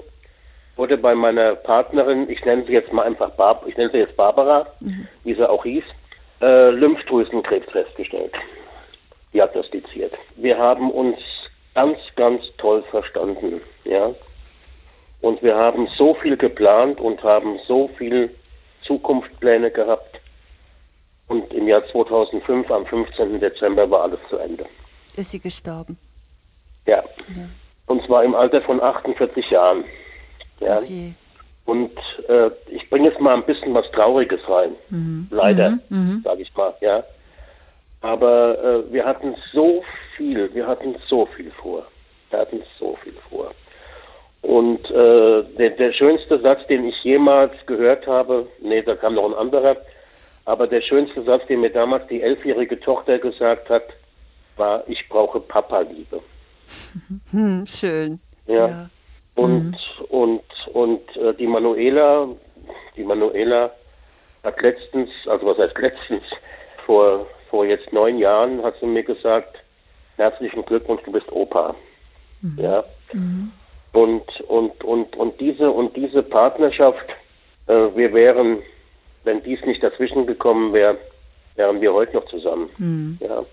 wurde bei meiner Partnerin, ich nenne sie jetzt mal einfach Barb, ich nenne sie jetzt Barbara, mhm. wie sie auch hieß, äh, Lymphdrüsenkrebs festgestellt. Diagnostiziert. Wir haben uns ganz, ganz toll verstanden, ja. Und wir haben so viel geplant und haben so viel Zukunftspläne gehabt. Und im Jahr 2005, am 15. Dezember, war alles zu Ende. Ist sie gestorben? Ja. ja. Und zwar im Alter von 48 Jahren. Ja. Okay. Und äh, ich bringe jetzt mal ein bisschen was Trauriges rein. Mhm. Leider, mhm. mhm. sage ich mal, ja. Aber äh, wir hatten so viel, wir hatten so viel vor. Wir hatten so viel vor. Und äh, der, der schönste Satz, den ich jemals gehört habe, nee, da kam noch ein anderer, aber der schönste Satz, den mir damals die elfjährige Tochter gesagt hat, war, ich brauche Papa-Liebe. <laughs> Hm, schön. Ja. ja. Und, mhm. und, und äh, die Manuela, die Manuela hat letztens, also was heißt letztens, vor, vor jetzt neun Jahren hat sie mir gesagt, herzlichen Glückwunsch, du bist Opa. Mhm. Ja. Mhm. Und, und, und, und diese, und diese Partnerschaft, äh, wir wären wenn dies nicht dazwischen gekommen wäre, wären wir heute noch zusammen. Mhm. Ja.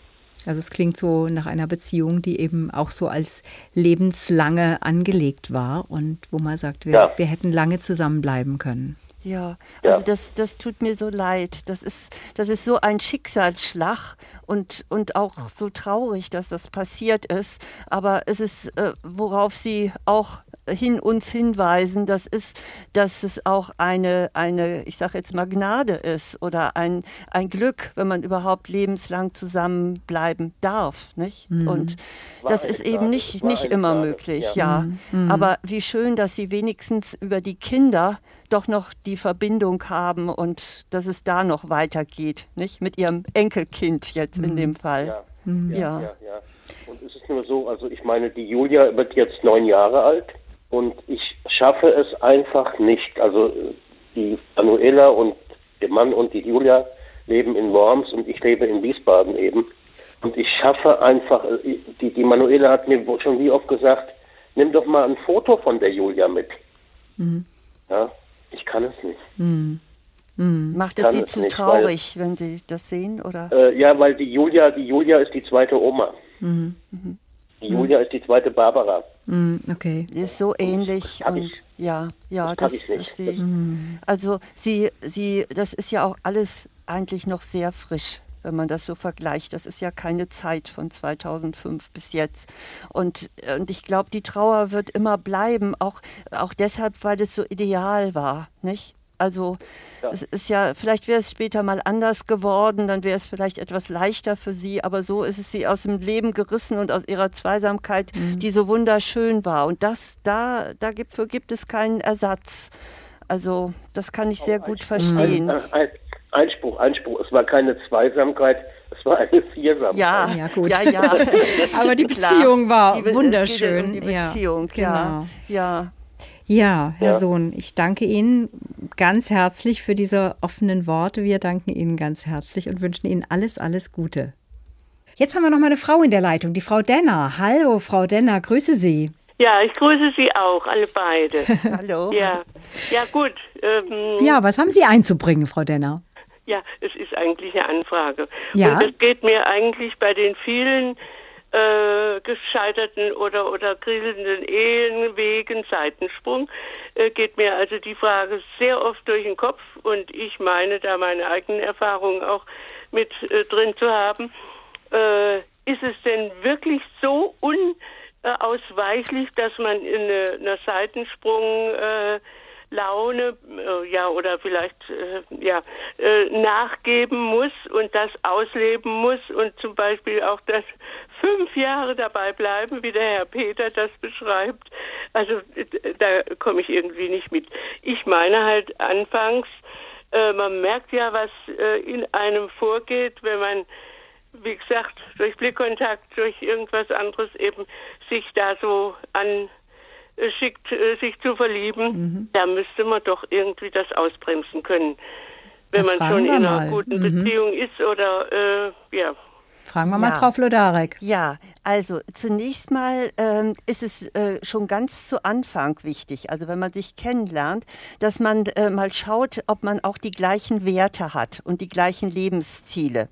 Also es klingt so nach einer Beziehung, die eben auch so als lebenslange angelegt war und wo man sagt, wir, ja. wir hätten lange zusammenbleiben können. Ja, also ja. das, das tut mir so leid. Das ist, das ist so ein Schicksalsschlag und, und auch so traurig, dass das passiert ist. Aber es ist, äh, worauf Sie auch hin uns hinweisen, das ist, dass es auch eine, eine ich sage jetzt mal Gnade ist oder ein, ein Glück, wenn man überhaupt lebenslang zusammenbleiben darf. Nicht? Mhm. Und war das ist eben nicht, nicht immer Gnade. möglich, ja. ja. Mhm. Aber wie schön, dass Sie wenigstens über die Kinder doch noch die Verbindung haben und dass es da noch weitergeht, nicht? Mit Ihrem Enkelkind jetzt mhm. in dem Fall. Ja. Ja, ja. ja, ja. Und es ist nur so, also ich meine, die Julia wird jetzt neun Jahre alt. Und ich schaffe es einfach nicht. Also die Manuela und der Mann und die Julia leben in Worms und ich lebe in Wiesbaden eben. Und ich schaffe einfach, die, die Manuela hat mir schon wie oft gesagt, nimm doch mal ein Foto von der Julia mit. Mhm. Ja, ich kann es nicht. Mhm. Mhm. Macht es Sie zu nicht, traurig, weil, wenn Sie das sehen, oder? Äh, ja, weil die Julia, die Julia ist die zweite Oma. Mhm. Mhm. Die Julia ist die zweite Barbara. Mm, okay. Ist so ähnlich und ich. ja, ja, das, das verstehe ich. Mm. Also sie, sie, das ist ja auch alles eigentlich noch sehr frisch wenn man das so vergleicht. Das ist ja keine Zeit von 2005 bis jetzt. Und, und ich glaube, die Trauer wird immer bleiben, auch, auch deshalb, weil es so ideal war, nicht? Also ja. es ist ja, vielleicht wäre es später mal anders geworden, dann wäre es vielleicht etwas leichter für sie, aber so ist es sie aus dem Leben gerissen und aus ihrer Zweisamkeit, mhm. die so wunderschön war. Und das, da, dafür gibt es keinen Ersatz. Also das kann ich sehr gut verstehen. Ein, ein, Einspruch, Einspruch. Es war keine Zweisamkeit, es war eine Viersamkeit. Ja, ja gut. Ja, ja. <laughs> aber die Beziehung war die, wunderschön. Um die Beziehung, ja. Genau. ja. Ja, Herr ja. Sohn, ich danke Ihnen ganz herzlich für diese offenen Worte. Wir danken Ihnen ganz herzlich und wünschen Ihnen alles, alles Gute. Jetzt haben wir noch mal eine Frau in der Leitung, die Frau Denner. Hallo, Frau Denner, grüße Sie. Ja, ich grüße Sie auch, alle beide. <laughs> Hallo. Ja, ja gut. Ähm, ja, was haben Sie einzubringen, Frau Denner? Ja, es ist eigentlich eine Anfrage. Ja. Und es geht mir eigentlich bei den vielen äh, gescheiterten oder, oder kriselnden Ehen wegen Seitensprung, äh, geht mir also die Frage sehr oft durch den Kopf und ich meine da meine eigenen Erfahrungen auch mit äh, drin zu haben. Äh, ist es denn wirklich so unausweichlich, dass man in eine, einer Seitensprung äh, Laune, äh, ja, oder vielleicht, äh, ja, äh, nachgeben muss und das ausleben muss und zum Beispiel auch das fünf Jahre dabei bleiben, wie der Herr Peter das beschreibt. Also da komme ich irgendwie nicht mit. Ich meine halt anfangs, äh, man merkt ja, was äh, in einem vorgeht, wenn man, wie gesagt, durch Blickkontakt, durch irgendwas anderes eben sich da so an schickt, äh, sich zu verlieben, mhm. da müsste man doch irgendwie das ausbremsen können. Wenn da man schon in einer mal. guten mhm. Beziehung ist oder äh, ja. Fragen wir mal Frau Flodarek. Ja, also zunächst mal ähm, ist es äh, schon ganz zu Anfang wichtig, also wenn man sich kennenlernt, dass man äh, mal schaut, ob man auch die gleichen Werte hat und die gleichen Lebensziele.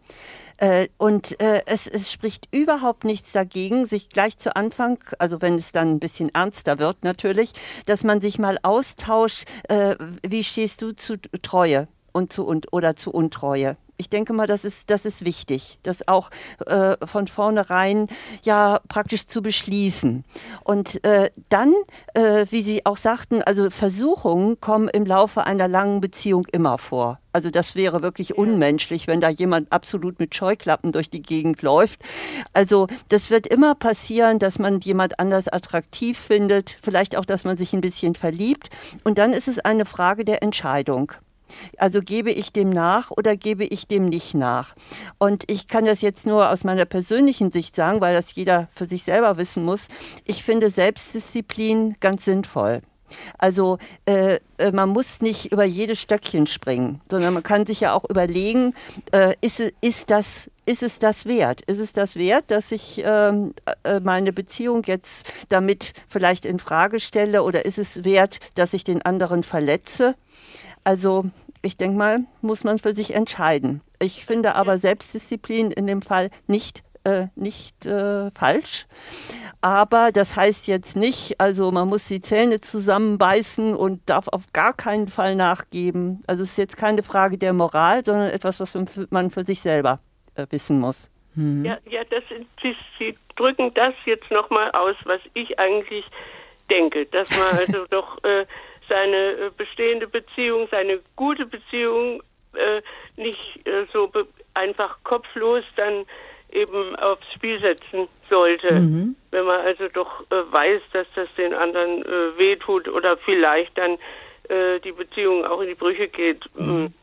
Äh, und äh, es, es, spricht überhaupt nichts dagegen, sich gleich zu Anfang, also wenn es dann ein bisschen ernster wird natürlich, dass man sich mal austauscht, äh, wie stehst du zu Treue und zu und oder zu Untreue? Ich denke mal, das ist, das ist wichtig, das auch äh, von vornherein ja praktisch zu beschließen. Und äh, dann, äh, wie Sie auch sagten, also Versuchungen kommen im Laufe einer langen Beziehung immer vor. Also das wäre wirklich unmenschlich, wenn da jemand absolut mit Scheuklappen durch die Gegend läuft. Also das wird immer passieren, dass man jemand anders attraktiv findet, vielleicht auch, dass man sich ein bisschen verliebt. Und dann ist es eine Frage der Entscheidung. Also gebe ich dem nach oder gebe ich dem nicht nach? Und ich kann das jetzt nur aus meiner persönlichen Sicht sagen, weil das jeder für sich selber wissen muss. Ich finde Selbstdisziplin ganz sinnvoll. Also äh, äh man muss nicht über jedes Stöckchen springen, sondern man kann sich ja auch überlegen, äh, ist, ist, das, ist es das wert? Ist es das wert, dass ich ähm, äh, meine Beziehung jetzt damit vielleicht in Frage stelle oder ist es wert, dass ich den anderen verletze? Also ich denke mal, muss man für sich entscheiden. Ich finde aber Selbstdisziplin in dem Fall nicht äh, nicht äh, falsch. Aber das heißt jetzt nicht, also man muss die Zähne zusammenbeißen und darf auf gar keinen Fall nachgeben. Also es ist jetzt keine Frage der Moral, sondern etwas, was man für sich selber äh, wissen muss. Mhm. Ja, ja, das Sie, Sie drücken das jetzt nochmal aus, was ich eigentlich denke, dass man also <laughs> doch äh, seine äh, bestehende Beziehung, seine gute Beziehung äh, nicht äh, so einfach kopflos dann eben aufs Spiel setzen sollte. Mhm. Wenn man also doch äh, weiß, dass das den anderen äh, wehtut oder vielleicht dann äh, die Beziehung auch in die Brüche geht. Mhm. Mm.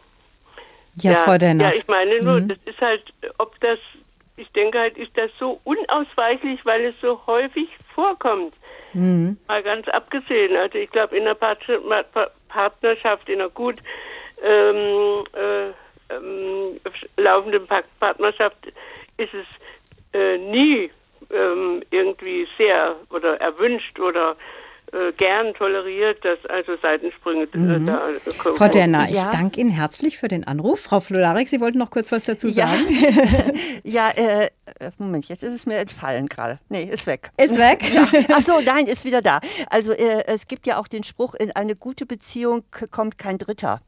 Ja, ja. Ja, ich meine nur, mhm. das ist halt, ob das, ich denke halt, ist das so unausweichlich, weil es so häufig vorkommt. Mhm. Mal ganz abgesehen. Also ich glaube, in einer Partnerschaft, in einer gut ähm, äh, ähm, laufenden Partnerschaft ist es äh, nie ähm, irgendwie sehr oder erwünscht oder gern toleriert, dass also Seitensprünge äh, mhm. da kommen. Frau Derner, ja. ich danke Ihnen herzlich für den Anruf. Frau Flolarek, Sie wollten noch kurz was dazu sagen? <laughs> Ja, ja äh, Moment, jetzt ist es mir entfallen gerade. Nee, ist weg. Ist weg? <laughs> Ja. Ach so, nein, ist wieder da. Also äh, es gibt ja auch den Spruch, in eine gute Beziehung kommt kein Dritter.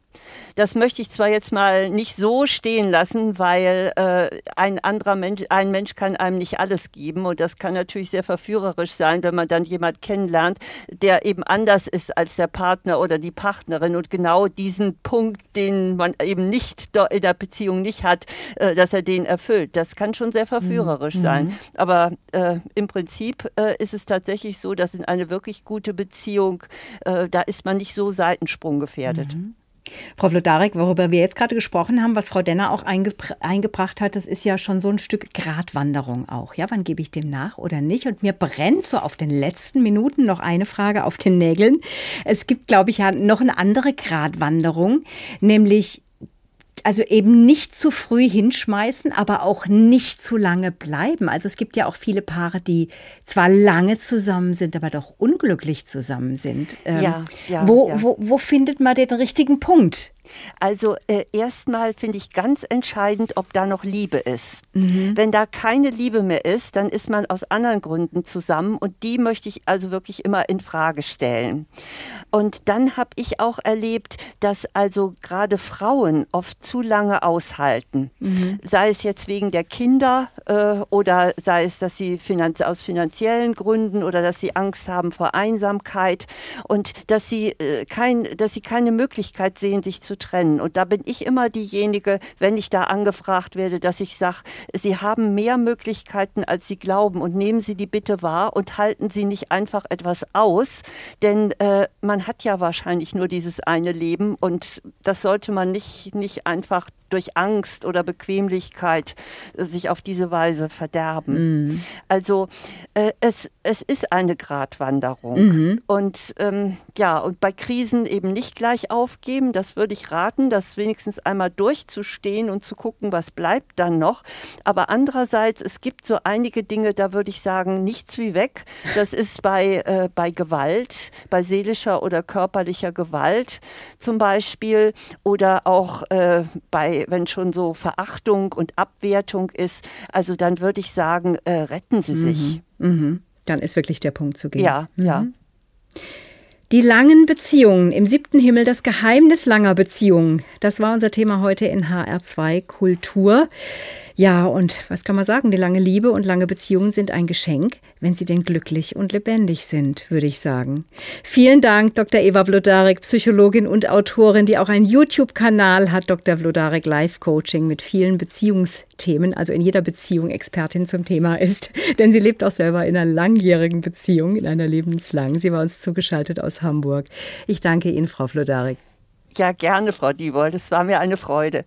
Das möchte ich zwar jetzt mal nicht so stehen lassen, weil äh, ein anderer Mensch, ein Mensch kann einem nicht alles geben und das kann natürlich sehr verführerisch sein, wenn man dann jemand kennenlernt, der eben anders ist als der Partner oder die Partnerin und genau diesen Punkt, den man eben nicht in der Beziehung nicht hat, äh, dass er den erfüllt. Das kann schon sehr verführerisch mhm. sein. Aber äh, im Prinzip äh, ist es tatsächlich so, dass in eine wirklich gute Beziehung, äh, da ist man nicht so seitensprunggefährdet. Mhm. Frau Vlodarek, worüber wir jetzt gerade gesprochen haben, was Frau Denner auch eingebracht hat, das ist ja schon so ein Stück Gratwanderung auch. Ja, wann gebe ich dem nach oder nicht? Und mir brennt so auf den letzten Minuten noch eine Frage auf den Nägeln. Es gibt, glaube ich, ja noch eine andere Gratwanderung, nämlich also eben nicht zu früh hinschmeißen, aber auch nicht zu lange bleiben. Also es gibt ja auch viele Paare, die zwar lange zusammen sind, aber doch unglücklich zusammen sind. Ähm, ja, ja, wo, ja. Wo, wo findet man den richtigen Punkt? Also äh, erstmal finde ich ganz entscheidend, ob da noch Liebe ist. Mhm. Wenn da keine Liebe mehr ist, dann ist man aus anderen Gründen zusammen und die möchte ich also wirklich immer in Frage stellen. Und dann habe ich auch erlebt, dass also gerade Frauen oft zu lange aushalten. Mhm. Sei es jetzt wegen der Kinder äh, oder sei es, dass sie finanz aus finanziellen Gründen oder dass sie Angst haben vor Einsamkeit und dass sie, äh, kein, dass sie keine Möglichkeit sehen, sich zu trennen. Und da bin ich immer diejenige, wenn ich da angefragt werde, dass ich sage, Sie haben mehr Möglichkeiten, als Sie glauben und nehmen Sie die bitte wahr und halten Sie nicht einfach etwas aus, denn äh, man hat ja wahrscheinlich nur dieses eine Leben und das sollte man nicht, nicht einfach durch Angst oder Bequemlichkeit äh, sich auf diese Weise verderben. Mhm. Also äh, es, es ist eine Gratwanderung. Mhm. Und ähm, ja, und bei Krisen eben nicht gleich aufgeben, das würde ich raten, das wenigstens einmal durchzustehen und zu gucken, was bleibt dann noch. Aber andererseits, es gibt so einige Dinge, da würde ich sagen, nichts wie weg. Das ist bei, äh, bei Gewalt, bei seelischer oder körperlicher Gewalt zum Beispiel oder auch äh, bei wenn schon so Verachtung und Abwertung ist, also dann würde ich sagen, äh, retten Sie sich. Mhm. Mhm. Dann ist wirklich der Punkt zu gehen. Ja, mhm. ja. Die langen Beziehungen im siebten Himmel, das Geheimnis langer Beziehungen. Das war unser Thema heute in HR2 Kultur. Ja, und was kann man sagen? Die lange Liebe und lange Beziehungen sind ein Geschenk, wenn sie denn glücklich und lebendig sind, würde ich sagen. Vielen Dank, Dr. Eva Vlodarek, Psychologin und Autorin, die auch einen YouTube-Kanal hat, Dr. Vlodarek Life Coaching mit vielen Beziehungsthemen, also in jeder Beziehung Expertin zum Thema ist. <laughs> Denn sie lebt auch selber in einer langjährigen Beziehung, in einer lebenslangen. Sie war uns zugeschaltet aus Hamburg. Ich danke Ihnen, Frau Vlodarek. Ja, gerne, Frau Diebold. Es war mir eine Freude.